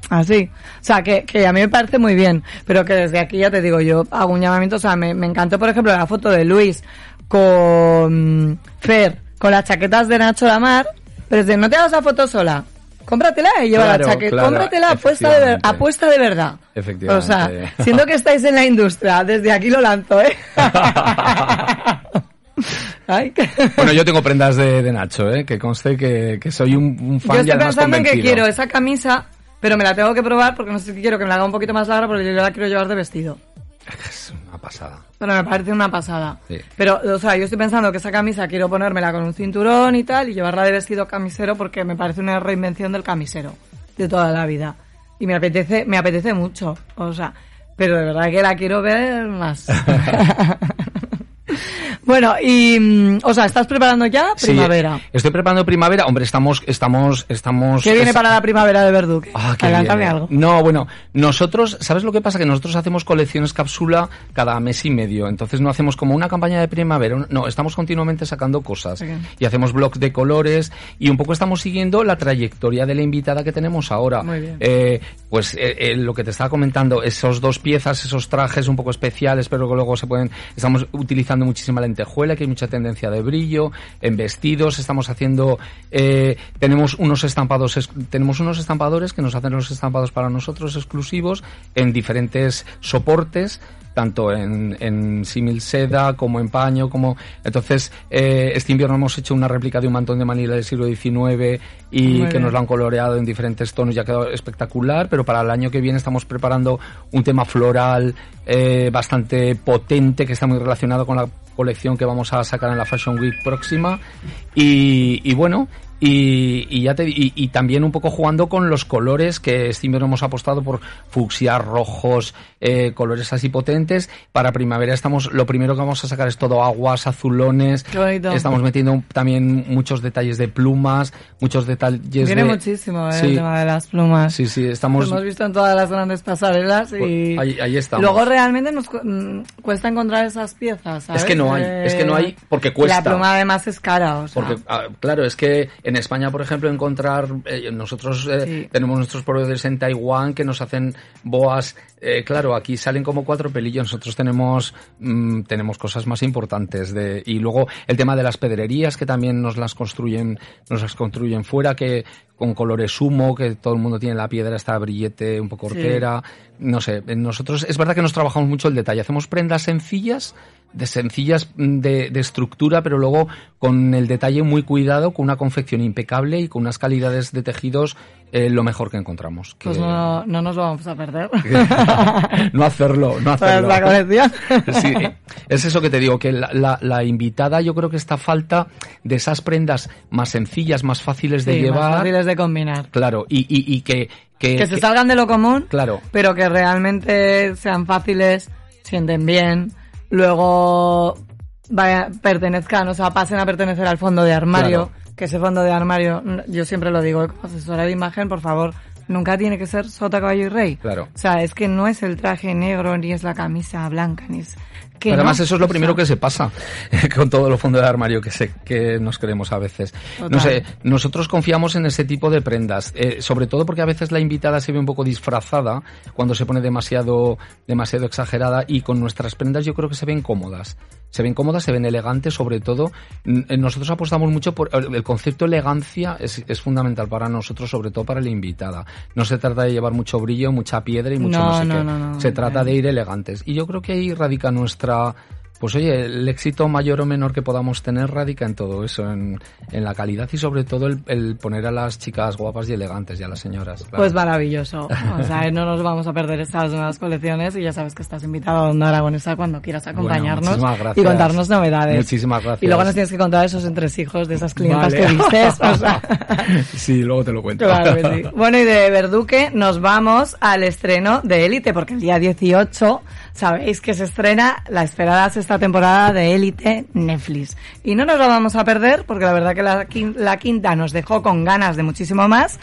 así. O sea, que, que a mí me parece muy bien, pero que desde aquí ya te digo, yo hago un llamamiento, o sea, me, me encantó, por ejemplo, la foto de Luis con Fer, con las chaquetas de Nacho Lamar, pero es de, no te hagas la foto sola, cómpratela y lleva Claro, la chaqueta, claro, cómpratela apuesta de, ver- apuesta de verdad. Efectivamente. O sea, siendo que estáis en la industria, desde aquí lo lanzo, ¿eh? Ay, que- Bueno, yo tengo prendas de, de Nacho, ¿eh? Que conste que, que soy un, un fan Yo estoy pensando en que quiero esa camisa, pero me la tengo que probar porque no sé si quiero que me la haga un poquito más larga porque yo la quiero llevar de vestido. Es una pasada. Pero me parece una pasada. Sí. Pero, o sea, yo estoy pensando que esa camisa quiero ponérmela con un cinturón y tal y llevarla de vestido camisero porque me parece una reinvención del camisero de toda la vida. Y me apetece, me apetece mucho. O sea, pero de verdad que la quiero ver más. bueno, y, mm, o sea, ¿estás preparando ya Sí, primavera? estoy preparando primavera. Hombre, estamos, estamos, estamos. ¿Qué viene para la primavera de Verduque? Ah, algo. No, bueno, nosotros, ¿sabes lo que pasa? Que nosotros hacemos colecciones cápsula cada mes y medio. Entonces no hacemos como una campaña de primavera. No, estamos continuamente sacando cosas. Y hacemos blogs de colores. Y un poco estamos siguiendo la trayectoria de la invitada que tenemos ahora. Muy bien. Eh, pues eh, eh, lo que te estaba comentando, esos dos piezas, esos trajes un poco especiales, pero que luego se pueden. Estamos utilizando muchísima lentejuela, que hay mucha tendencia de brillo. En vestidos estamos haciendo. eh, tenemos unos estampados, es- tenemos unos estampadores que nos hacen los estampados para nosotros exclusivos en diferentes soportes tanto en, en símil seda como en paño, como entonces eh, este invierno hemos hecho una réplica de un mantón de Manila del siglo XIX y que nos lo han coloreado en diferentes tonos y ha quedado espectacular, pero para el año que viene estamos preparando un tema floral eh, bastante potente que está muy relacionado con la colección que vamos a sacar en la Fashion Week próxima. Y, y bueno y, y ya te, y, y también un poco jugando con los colores que este invierno hemos apostado por fucsias, rojos, eh, colores así potentes. Para primavera estamos, lo primero que vamos a sacar es todo aguas, azulones. Estamos metiendo también muchos detalles de plumas, muchos detalles Viene de... muchísimo eh, Sí. el tema de las plumas. Sí, sí, Lo estamos... hemos visto en todas las grandes pasarelas y Pues ahí- ahí estamos. luego realmente nos cu- mm, cuesta encontrar esas piezas. ¿sabes? Es que no hay, Eh, es que no hay porque cuesta. La pluma además es cara, o sea. Porque, ah, claro, es que en España, por ejemplo, encontrar, eh, nosotros eh, Sí. tenemos nuestros proveedores en Taiwán que nos hacen boas, eh, claro, aquí salen como cuatro pelillos, nosotros tenemos, mm, tenemos cosas más importantes de, y luego el tema de las pedrerías que también nos las construyen, nos las construyen fuera, que con colores humo, que todo el mundo tiene la piedra, esta brillete un poco Sí. hortera, no sé, nosotros, es verdad que nos trabajamos mucho el detalle, hacemos prendas sencillas, de sencillas mm, de, de estructura, pero luego con el detalle muy cuidado, con una confección impecable y con unas calidades de tejidos eh, lo mejor que encontramos. Que- Pues no, no nos lo vamos a perder. no hacerlo, no Para hacerlo. la colección. Sí, es eso que te digo, que la, la- la invitada yo creo que está falta de esas prendas más sencillas, más fáciles de Sí, más llevar. fáciles de combinar. Claro, y, y, y que, que, Que se que- salgan de lo común, Claro. pero que realmente sean fáciles, sienten bien, luego vaya, pertenezcan, o sea, pasen a pertenecer al fondo de armario, que ese fondo de armario, yo siempre lo digo, como asesora de imagen, por favor, nunca tiene que ser sota, caballo y rey. Claro. O sea, es que no es el traje negro, ni es la camisa blanca, ni es... Que Además, no. eso es lo primero que se pasa con todo lo fondo del armario que, se, que nos creemos a veces. Total. No sé, nosotros confiamos en ese tipo de prendas, eh, sobre todo porque a veces la invitada se ve un poco disfrazada cuando se pone demasiado, demasiado exagerada y con nuestras prendas yo creo que se ven cómodas. Se ven cómodas, se ven elegantes, sobre todo. Eh, Nosotros apostamos mucho por el concepto elegancia es, es fundamental para nosotros, sobre todo para la invitada. No se trata de llevar mucho brillo, mucha piedra y mucho no, No, sé no, qué. se trata de ir elegantes. Y yo creo que ahí radica nuestra, pues oye, el éxito mayor o menor que podamos tener radica en todo eso, en, en la calidad y sobre todo el, el poner a las chicas guapas y elegantes y a las señoras. claro. Pues maravilloso. O sea, no nos vamos a perder estas nuevas colecciones y ya sabes que estás invitado a Onda Aragonesa cuando quieras acompañarnos gracias. y contarnos novedades. Muchísimas gracias. Y luego nos tienes que contar esos entresijos de esas clientas Vale. que vistes. O sea, sí, luego te lo cuento. claro que sí. Bueno, y de Verduque nos vamos al estreno de Élite, porque el día 18 sabéis que se estrena la esperada sexta temporada de Élite Netflix. Y no nos la vamos a perder porque la verdad que la, la quinta nos dejó con ganas de muchísimo más.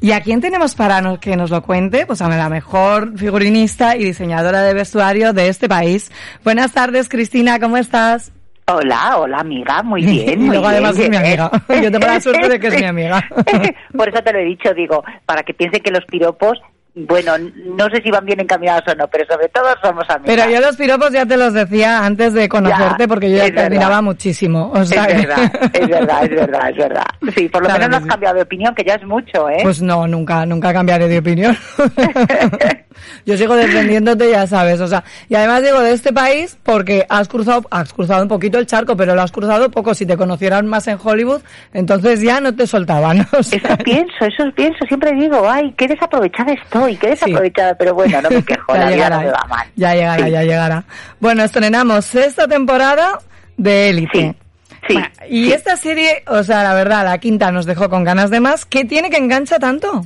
¿Y a quién tenemos para no- que nos lo cuente? Pues a la mejor figurinista y diseñadora de vestuario de este país. Buenas tardes, Cristina, ¿cómo estás? Hola, hola amiga, muy bien. Y luego bien, además es mi amiga. Yo tengo la suerte de que es mi amiga. Por eso te lo he dicho, digo, para que piensen que los piropos, bueno, no sé si van bien encaminados o no, pero sobre todo somos amigas. Pero yo los piropos ya te los decía antes de conocerte Ya, porque yo ya te admiraba muchísimo. O es sea verdad, es verdad, es verdad, es verdad. Sí, por lo Claro menos no has sí. cambiado de opinión, que ya es mucho, ¿eh? Pues no, nunca, nunca cambiaré de opinión. Yo sigo defendiéndote, ya sabes, o sea, y además digo de este país porque has cruzado, has cruzado un poquito el charco, pero lo has cruzado poco. Si te conocieran más en Hollywood, entonces ya no te soltaban. o sea, Eso pienso, eso pienso, siempre digo, ay, qué desaprovechada estoy, qué desaprovechada, pero bueno, no me quejo, la vida no me va mal. ya llegará, Sí. ya llegará. Bueno, estrenamos sexta temporada de Élite. Sí, sí, Bueno, y sí. esta serie, o sea, la verdad, la quinta nos dejó con ganas de más. ¿Qué tiene que engancha tanto?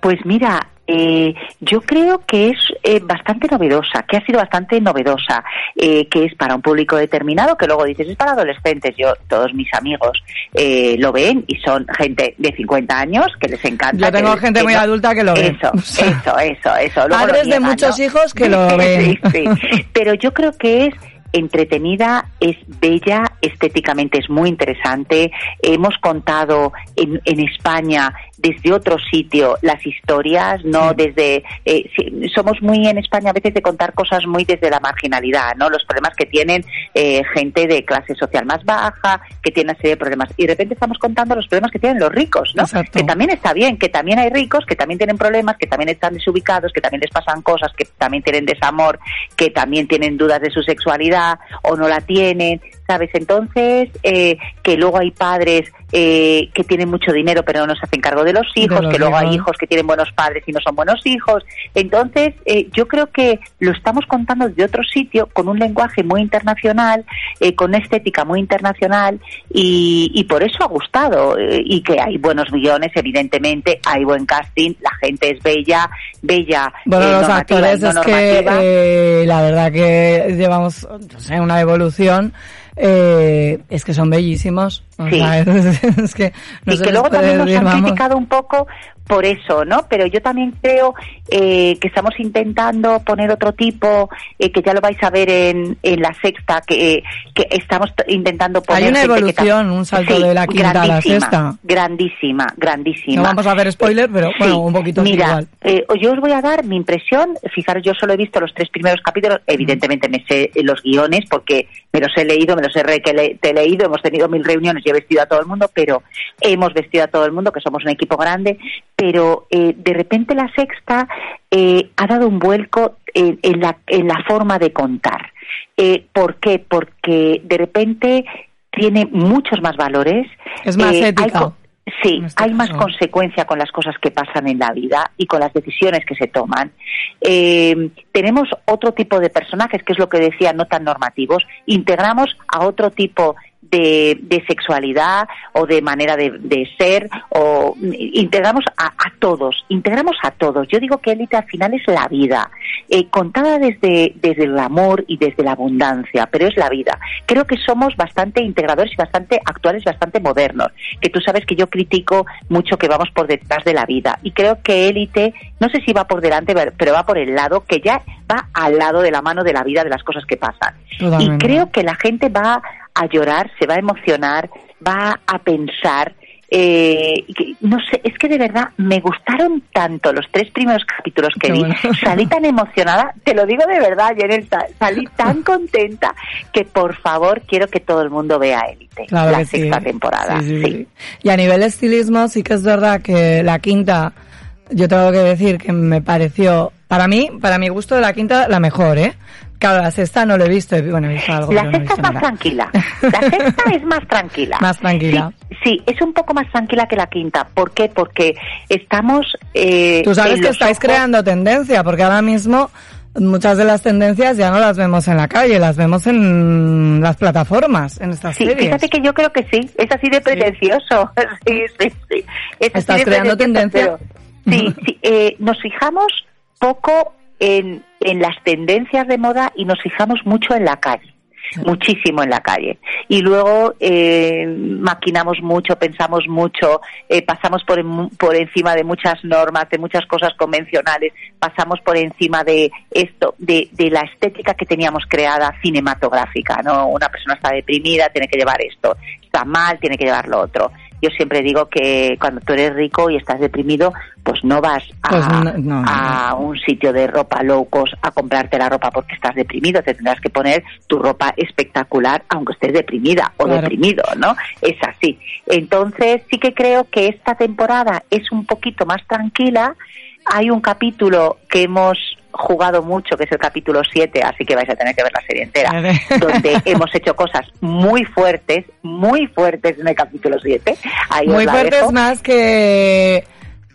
Pues mira, eh, yo creo que es eh, bastante novedosa, que ha sido bastante novedosa, eh, que es para un público determinado, que luego dices es para adolescentes. Yo, todos mis amigos eh, lo ven y son gente de 50 años que les encanta. Yo tengo que- gente que muy no- adulta que lo ve. Eso, O sea, eso, eso, eso. Luego padres de muchos ¿no? hijos que lo Sí, ven. sí. Pero yo creo que es entretenida, es bella, estéticamente es muy interesante. Hemos contado en, en España desde otro sitio las historias, no Sí. desde eh, sí, somos muy en España a veces de contar cosas muy desde la marginalidad, ¿no? Los problemas que tienen eh, gente de clase social más baja, que tiene una serie de problemas y de repente estamos contando los problemas que tienen los ricos, ¿no? Exacto. Que también está bien, que también hay ricos que también tienen problemas, que también están desubicados, que también les pasan cosas, que también tienen desamor, que también tienen dudas de su sexualidad o no la tienen, ¿sabes? Entonces, eh, que luego hay padres eh, que tienen mucho dinero pero no se hacen cargo de los hijos, los que luego hay hijos. que tienen buenos padres y no son buenos hijos. Entonces, eh, yo creo que lo estamos contando de otro sitio, con un lenguaje muy internacional, eh, con una estética muy internacional y, y por eso ha gustado. eh, y que hay buenos millones, evidentemente, hay buen casting, la gente es bella, bella. Bueno, eh, los normativa y actores no es que eh, la verdad que llevamos no sé, una evolución. Eh, es que son bellísimos. O Sí. sea, es, es que no y se que luego también nos han vamos. criticado un poco por eso, ¿no? Pero yo también creo eh, que estamos intentando poner otro tipo, eh, que ya lo vais a ver en, en la sexta, que, que estamos intentando poner... Hay una evolución, un salto Sí, de la quinta a la sexta. Grandísima, grandísima. No vamos a hacer spoiler, pero bueno, un poquito Mira, igual. eh, yo os voy a dar mi impresión. Fijaros, yo solo he visto los tres primeros capítulos. Evidentemente me sé los guiones porque me los he leído, me los he re- que le- te he leído. Hemos tenido mil reuniones y he vestido a todo el mundo, pero hemos vestido a todo el mundo, que somos un equipo grande. Pero eh, de repente la sexta eh, ha dado un vuelco en, en la, en la forma de contar. Eh, ¿Por qué? Porque de repente tiene muchos más valores. Es más Eh, hay ética. co- Sí, este hay más consecuencia con las cosas que pasan en la vida y con las decisiones que se toman. Eh, tenemos otro tipo de personajes, que es lo que decía, no tan normativos. Integramos a otro tipo de, de sexualidad o de manera de, de ser o integramos a, a todos, integramos a todos. Yo digo que élite al final es la vida, eh, contada desde, desde el amor y desde la abundancia, pero es la vida. Creo que somos bastante integradores y bastante actuales, bastante modernos, que tú sabes que yo critico mucho que vamos por detrás de la vida y creo que élite, no sé si va por delante, pero va por el lado, que ya va al lado de la mano de la vida, de las cosas que pasan. Totalmente. Y creo que la gente va a llorar, se va a emocionar, va a pensar. Eh, no sé, es que de verdad me gustaron tanto los tres primeros capítulos que vi. bueno. Salí tan emocionada, te lo digo de verdad, sa- salí tan contenta que por favor quiero que todo el mundo vea Élite, Claro la sí. sexta temporada. Sí, sí, sí. sí. Y a nivel estilismo sí que es verdad que la quinta, yo tengo que decir que me pareció, para mí, para mi gusto de la quinta, la mejor, ¿eh? Claro, la sexta no lo he visto, bueno, he visto algo. La no sexta es más nada. tranquila. La sexta es más tranquila. Más tranquila. Sí, sí, es un poco más tranquila que la quinta. ¿Por qué? Porque estamos. Eh, Tú sabes que estáis ojos- creando tendencia, porque ahora mismo muchas de las tendencias ya no las vemos en la calle, las vemos en las plataformas, en estas Sí, series. fíjate que yo creo que sí, es así de pretencioso. Sí, sí, sí. Es Estás creando tendencia. Sí, sí, eh, nos fijamos poco en, en las tendencias de moda y nos fijamos mucho en la calle muchísimo en la calle. Y luego eh, maquinamos mucho, pensamos mucho, eh, pasamos por, por encima de muchas normas, de muchas cosas convencionales, pasamos por encima de esto, de, de la estética que teníamos creada cinematográfica. ¿no? Una persona está deprimida, tiene que llevar esto, está mal, tiene que llevar lo otro. Yo siempre digo que cuando tú eres rico y estás deprimido, pues no vas a, Pues no, no, no. a un sitio de ropa low cost a comprarte la ropa porque estás deprimido. Te tendrás que poner tu ropa espectacular aunque estés deprimida o Claro. deprimido, ¿no? Es así. Entonces sí que creo que esta temporada es un poquito más tranquila. Hay un capítulo que hemos jugado mucho, que es el capítulo 7, así que vais a tener que ver la serie entera, donde hemos hecho cosas muy fuertes, muy fuertes en el capítulo 7. Ahí os Muy fuertes dejo. más que,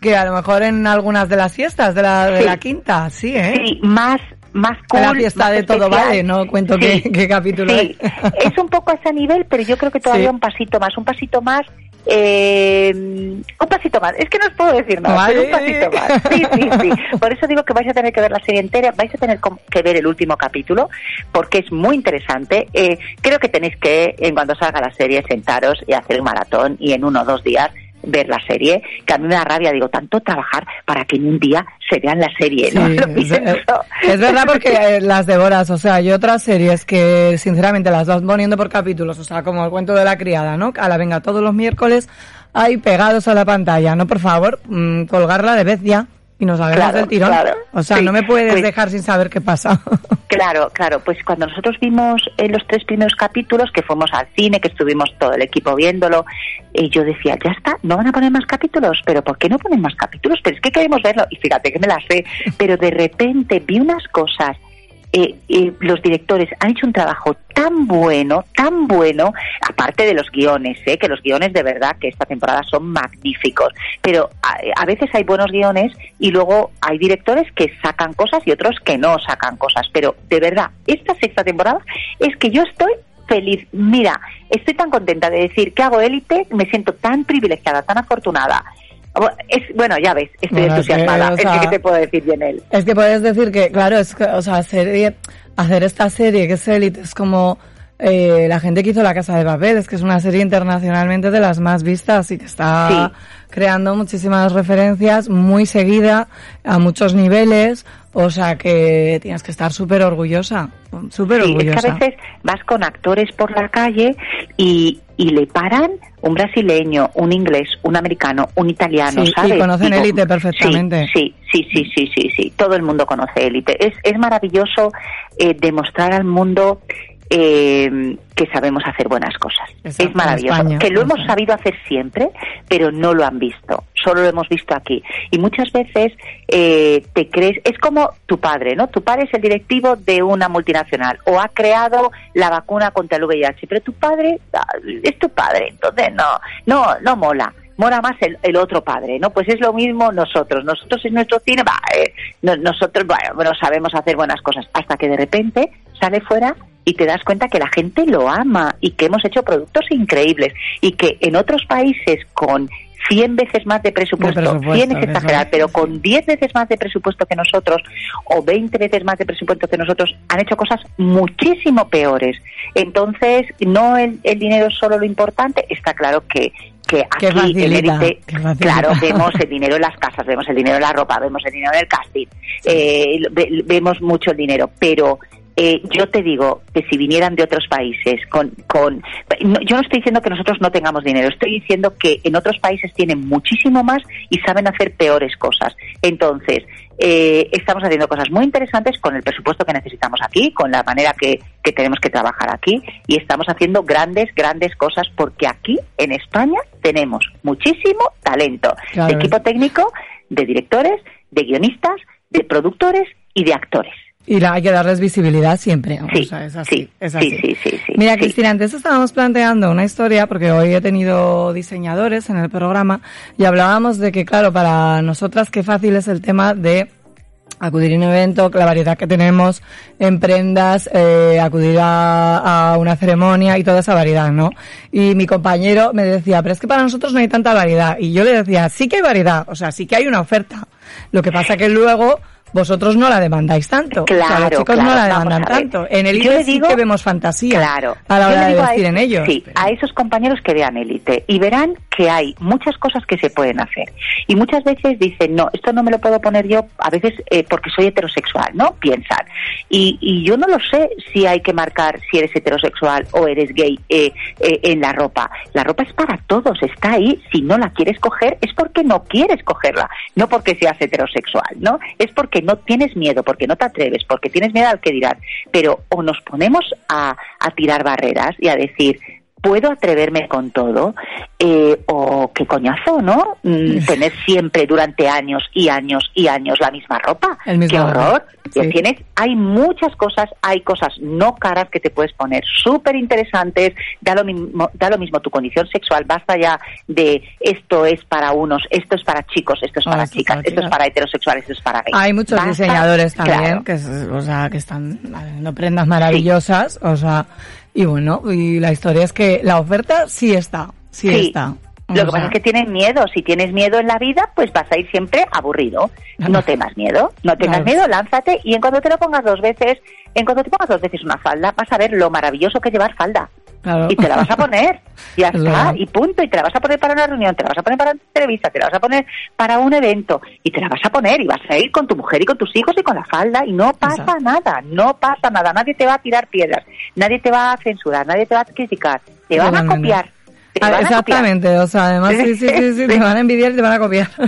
que a lo mejor en algunas de las fiestas de la, de la quinta, sí, ¿eh? Sí, más más cool, la fiesta más de todo vale, no cuento qué- qué capítulo sí. es. es un poco a ese nivel, pero yo creo que todavía Sí. un pasito más, un pasito más, eh, un pasito más. Es que no os puedo decir nada, Vale. un pasito más. Sí, sí, sí. Por eso digo que vais a tener que ver la serie entera, vais a tener que ver el último capítulo, porque es muy interesante. Eh, creo que tenéis que, en cuando salga la serie, sentaros y hacer un maratón y en uno o dos días ver la serie, que a mí me da rabia, digo, tanto trabajar para que en un día se vean la serie, ¿no? Sí, es, verdad porque eh, las devoras, o sea, hay otras series que sinceramente las vas poniendo por capítulos, o sea, como el cuento de la criada, ¿no? A la venga todos los miércoles ahí pegados a la pantalla, ¿no? Por favor, mm, colgarla de vez ya y nos la vemos Claro, del tirón. claro. O sea, Sí, no me puedes pues- dejar sin saber qué pasa. Claro, claro. Pues cuando nosotros vimos eh, los tres primeros capítulos, que fuimos al cine, que estuvimos todo el equipo viéndolo, y yo decía, ya está, no van a poner más capítulos. ¿Pero por qué no ponen más capítulos? Pero es que queremos verlo. Y fíjate que me las sé. Pero de repente vi unas cosas. Eh, eh, los directores han hecho un trabajo tan bueno, tan bueno, aparte de los guiones, ¿eh? que los guiones de verdad que esta temporada son magníficos, pero a, a veces hay buenos guiones y luego hay directores que sacan cosas y otros que no sacan cosas, pero de verdad, esta sexta temporada es que yo estoy feliz. Mira, estoy tan contenta de decir que hago élite, me siento tan privilegiada, tan afortunada. Es, bueno, ya ves, estoy Bueno, es que, entusiasmada. Es que, ¿qué te puedo decir bien él? Es que puedes decir que, claro, es que, o sea, serie, hacer esta serie que es Elite es como eh, la gente que hizo La Casa de Papel, es que es una serie internacionalmente de las más vistas y que está Sí. creando muchísimas referencias, muy seguida, a muchos niveles, o sea que tienes que estar súper orgullosa, súper Sí, es que orgullosa. a veces vas con actores por la calle y, y le paran un brasileño, un inglés, un americano, un italiano, Sí, y ¿sabes? conocen Élite perfectamente. Sí, sí, sí, sí, sí, sí, sí. Todo el mundo conoce élite. Es, es maravilloso eh, demostrar al mundo eh, que sabemos hacer buenas cosas. Exacto, es maravilloso. España, que lo hemos sabido hacer siempre, pero no lo han visto. Solo lo hemos visto aquí. Y muchas veces eh, te crees, es como tu padre, ¿no? Tu padre es el directivo de una multinacional o ha creado la vacuna contra el VIH, pero tu padre ah, es tu padre, entonces no, no, no mola. Mola más el, el otro padre, ¿no? Pues es lo mismo nosotros. Nosotros en nuestro cine, va, eh, no- nosotros, bueno, sabemos hacer buenas cosas. Hasta que de repente sale fuera y te das cuenta que la gente lo ama y que hemos hecho productos increíbles y que en otros países con 100 veces más de presupuesto, De presupuesto, 100 es exagerar, pero con 10 veces más de presupuesto que nosotros o 20 veces más de presupuesto que nosotros han hecho cosas muchísimo peores. Entonces, no el, el dinero es solo lo importante, está claro que que aquí en facilita, que facilita. claro, vemos el dinero en las casas, vemos el dinero en la ropa, vemos el dinero en el casting, eh, ve- vemos mucho el dinero, pero eh, yo te digo que si vinieran de otros países con, con no- yo no estoy diciendo que nosotros no tengamos dinero, estoy diciendo que en otros países tienen muchísimo más y saben hacer peores cosas. Entonces, eh, estamos haciendo cosas muy interesantes con el presupuesto que necesitamos aquí, con la manera que, que tenemos que trabajar aquí y estamos haciendo grandes, grandes cosas porque aquí en España tenemos muchísimo talento Claro. de equipo técnico, de directores, de guionistas, de productores y de actores. Y la- hay que darles visibilidad siempre. Sí, o sea, es así, sí, es sí, así. sí, sí, sí, Mira. Cristina, antes estábamos planteando una historia, porque hoy he tenido diseñadores en el programa, y hablábamos de que, claro, para nosotras qué fácil es el tema de acudir a un evento, la variedad que tenemos en prendas, eh, acudir a, a una ceremonia y toda esa variedad, ¿no? Y mi compañero me decía, pero es que para nosotros no hay tanta variedad. Y yo le decía, sí que hay variedad, o sea, sí que hay una oferta. Lo que pasa que luego, vosotros no la demandáis tanto. Claro, o sea, los chicos claro, no la demandan a tanto. En el Yo le sí digo- que vemos fantasía Claro. a la hora de a vestir es- en ellos. Sí, a esos compañeros que vean élite y verán hay muchas cosas que se pueden hacer. Y muchas veces dicen, no, esto no me lo puedo poner yo, a veces eh, porque soy heterosexual, ¿no? Piensan. Y, y yo no lo sé si hay que marcar si eres heterosexual o eres gay eh, eh, en la ropa. La ropa es para todos, está ahí. Si no la quieres coger es porque no quieres cogerla, no porque seas heterosexual, ¿no? Es porque no tienes miedo, porque no te atreves, porque tienes miedo al que dirán. Pero o nos ponemos a, a tirar barreras y a decir, puedo atreverme con todo eh, o qué coñazo, ¿no? Mm, tener siempre durante años y años y años la misma ropa. El qué horror. Sí. Tienes, hay muchas cosas, hay cosas no caras que te puedes poner, súper interesantes, da lo, mismo, da lo mismo tu condición sexual, basta ya de esto es para unos, esto es para chicos, esto es para chicas, esto es para heterosexuales, esto es para gays. Hay muchos Basta, diseñadores también claro. que, o sea, que están haciendo prendas maravillosas, o sea, y bueno, y la historia es que la oferta sí está, sí, Sí. está. O Lo que sea, pasa es que tienen miedo. Si tienes miedo en la vida, pues vas a ir siempre aburrido. No temas miedo. No tengas Claro. miedo, lánzate. Y en cuanto te lo pongas dos veces, en cuanto te pongas dos veces una falda, vas a ver lo maravilloso que es llevar falda. Claro. Y te la vas a poner. Ya Es está. Y punto. Y te la vas a poner para una reunión, te la vas a poner para una entrevista, te la vas a poner para un evento. Y te la vas a poner. Y vas a ir con tu mujer y con tus hijos y con la falda. Y no pasa Exacto. nada. No pasa nada. Nadie te va a tirar piedras. Nadie te va a censurar. Nadie te va a criticar. Te van a copiar. Te Ah, van a copiar. Exactamente, o sea, además sí, sí, sí, sí, te van a envidiar y te van a copiar.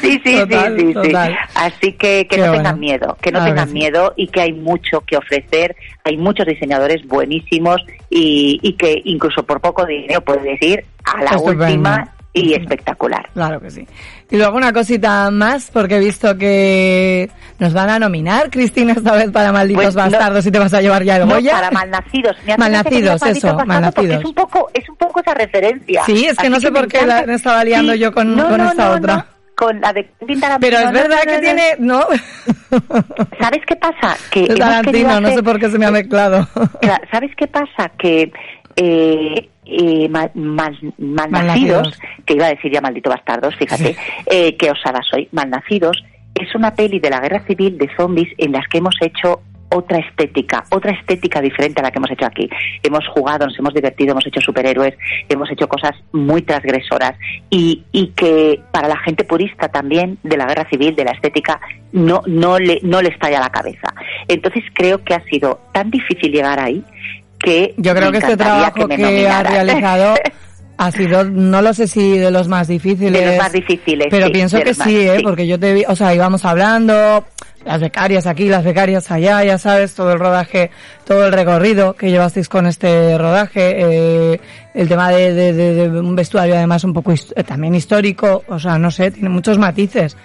Sí, sí, Total, sí, sí, sí. Así que que Qué no bueno. tengan miedo, que no Claro que tengan sí. miedo y que hay mucho que ofrecer, hay muchos diseñadores buenísimos y, y que incluso por poco dinero puedes ir a la Estupendo. última y espectacular. Claro que sí. Y luego una cosita más, porque he visto que nos van a nominar, Cristina, esta vez para Malditos Pues no- Bastardos y te vas a llevar ya el No, Goya. para malnacidos. Me Malnacidos, eso, malnacidos. Es un poco, es un poco esa referencia. Sí, es que Así no sé por qué la- me estaba liando yo con- no, con no, esta no, otra. no, Con la de Pero es no, verdad no, que no, tiene, ¿no? ¿Sabes qué pasa? Que Tarantino, no sé por qué se me ha mezclado. ¿Sabes qué pasa? Que eh, eh, mal- mal- malnacidos, que iba a decir ya maldito bastardos, fíjate, eh, qué osada soy, malnacidos, es una peli de la guerra civil de zombies en las que hemos hecho otra estética, otra estética diferente a la que hemos hecho aquí. Hemos jugado, nos hemos divertido, hemos hecho superhéroes, hemos hecho cosas muy transgresoras y, y que para la gente purista también de la guerra civil, de la estética, no, no, le, no le estalla la cabeza. Entonces creo que ha sido tan difícil llegar ahí que Yo creo me que este trabajo me que, ha realizado ha sido, no lo sé si de los más difíciles. De los más difíciles, Pero sí, pienso que más, sí, ¿eh? sí. Porque yo te vi, o sea, íbamos hablando, las becarias aquí, las becarias allá, ya sabes, todo el rodaje, todo el recorrido que llevasteis con este rodaje, eh, el tema de, de- de- de un vestuario además un poco también histórico, o sea, no sé, tiene muchos matices.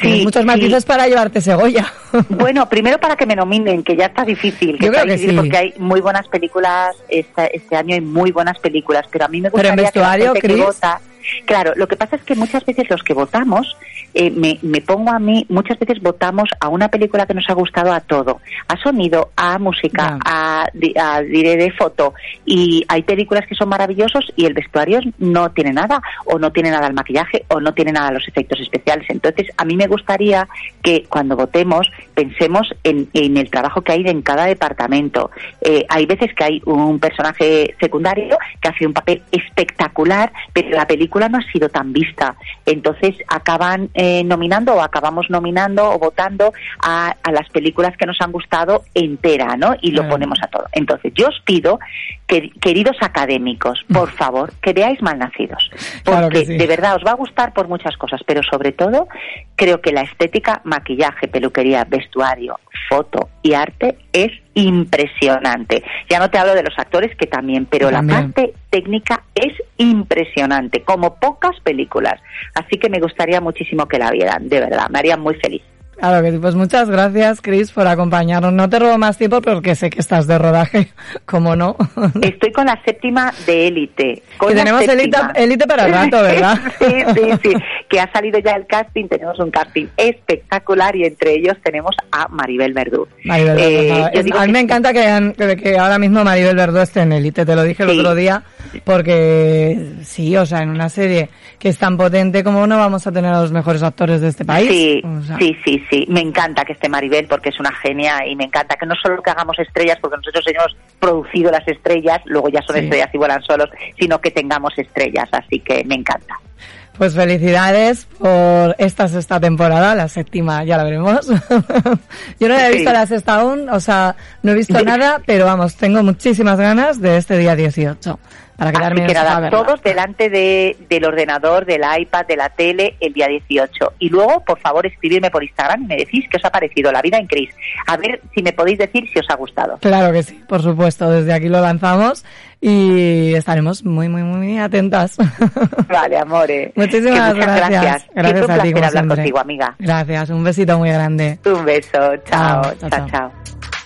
Tienes muchos sí. matices para llevarte ese Goya. Bueno, primero para que me nominen, que ya está difícil. Que Yo está creo que sí. Porque hay muy buenas películas, este, este año hay muy buenas películas, pero a mí me Pero en gustaría que la gente que Cris. vota... Claro, lo que pasa es que muchas veces los que votamos, eh, me, me pongo a mí, muchas veces votamos a una película que nos ha gustado a todo, a sonido, a música, a, a diré de foto, y hay películas que son maravillosos y el vestuario no tiene nada, o no tiene nada el maquillaje, o no tiene nada los efectos especiales. Entonces, a mí me gustaría que cuando votemos pensemos en, en el trabajo que hay en cada departamento. Eh, hay veces que hay un personaje secundario que hace un papel espectacular, pero la película no ha sido tan vista. Entonces acaban eh, nominando o acabamos nominando o votando a, a las películas que nos han gustado entera, ¿no? Y lo ponemos a todo. Entonces yo os pido, queridos académicos, por favor, que veáis Malnacidos. Porque Claro que sí. de verdad os va a gustar por muchas cosas, pero sobre todo creo que la estética, maquillaje, peluquería, vestuario, foto y arte es impresionante. Ya no te hablo de los actores que también, pero También. la parte técnica es impresionante, como pocas películas. Así que me gustaría muchísimo que la vieran, de verdad, me haría muy feliz. Claro que sí, pues muchas gracias, Chris, por acompañarnos. No te robo más tiempo porque sé que estás de rodaje, como no. Estoy con la séptima de élite. Que tenemos élite- élite para rato, ¿verdad? sí, sí, sí. que ha salido ya el casting, tenemos un casting espectacular y entre ellos tenemos a Maribel Verdú. Maribel Verdú, Eh, digo a mí que- me encanta que, que, ahora mismo Maribel Verdú esté en Elite, te lo dije el Sí. otro día, porque sí, o sea, en una serie que es tan potente, como no vamos a tener a los mejores actores de este país? Sí, O sea, sí, sí, sí. Me encanta que esté Maribel porque es una genia y me encanta que no solo que hagamos estrellas, porque nosotros hemos producido las estrellas, luego ya son Sí. estrellas y vuelan solos, sino que tengamos estrellas. Así que me encanta. Pues felicidades por esta sexta temporada, la séptima ya la veremos. Yo no la he Sí. visto la sexta aún, o sea, no he visto nada, pero vamos, tengo muchísimas ganas de este día 18 para quedarme Así que nada, todos delante de, del ordenador, del iPad, de la tele el día 18. Y luego, por favor, escribirme por Instagram y me decís qué os ha parecido La vida en Cris. A ver si me podéis decir si os ha gustado. Claro que sí, por supuesto, desde aquí lo lanzamos y estaremos muy, muy, muy atentas. Vale, amore. Muchísimas Que gracias. gracias. Gracias Siempre un a ti, placer como hablar siempre. contigo, amiga. Gracias, un besito muy grande. Un beso. Chao. Chao, chao, chao. chao.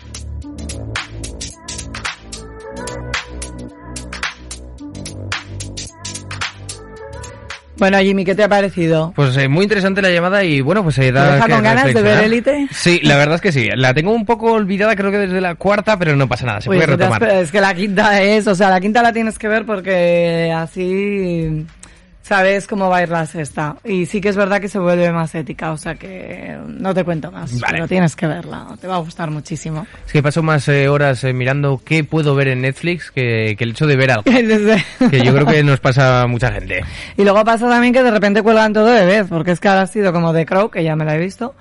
Bueno, Jimmy, ¿qué te ha parecido? Pues eh, muy interesante la llamada y bueno, pues se da ¿Te deja que con ganas de ver. Élite? Sí, la verdad es que sí. La tengo un poco olvidada, creo que desde la cuarta, pero no pasa nada, se Uy, puede si te has- retomar. es que la quinta es, o sea, la quinta la tienes que ver porque así sabes cómo va a ir la sexta. Y sí que es verdad que se vuelve más ética, o sea que no te cuento más, Vale. pero tienes que verla, te va a gustar muchísimo. Es que paso más eh, horas eh, mirando qué puedo ver en Netflix que, que el hecho de ver algo. Que yo creo que nos pasa a mucha gente. Y luego pasa también que de repente cuelgan todo de vez, porque es que ahora ha sido como The Crow, que ya me la he visto.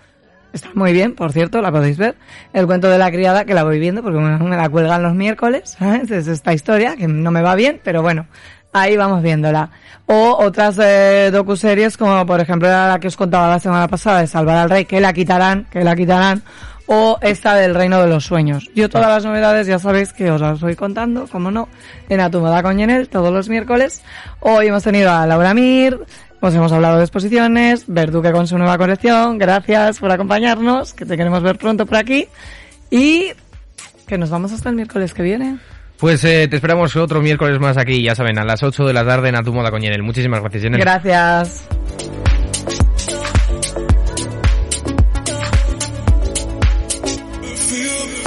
Está muy bien, por cierto, la podéis ver. El cuento de la criada, que la voy viendo, porque me me la cuelgan los miércoles, ¿sabes? Es esta historia, que no me va bien, pero bueno, ahí vamos viéndola. O otras eh, docuseries, como por ejemplo la que os contaba la semana pasada, de Salvar al Rey, que la quitarán, que la quitarán. O esta del Reino de los Sueños. Yo todas las novedades ya sabéis que os las voy contando, como no, en Atumada con Yenel, todos los miércoles. Hoy hemos tenido a Laura Mir, os hemos hablado de exposiciones, Verduque con su nueva colección, gracias por acompañarnos, que te queremos ver pronto por aquí. Y que nos vamos hasta el miércoles que viene. Pues eh, te esperamos otro miércoles más aquí, ya saben, a las 8 de la tarde en A Tu Moda con Yenel. Muchísimas gracias, Yenel. Gracias.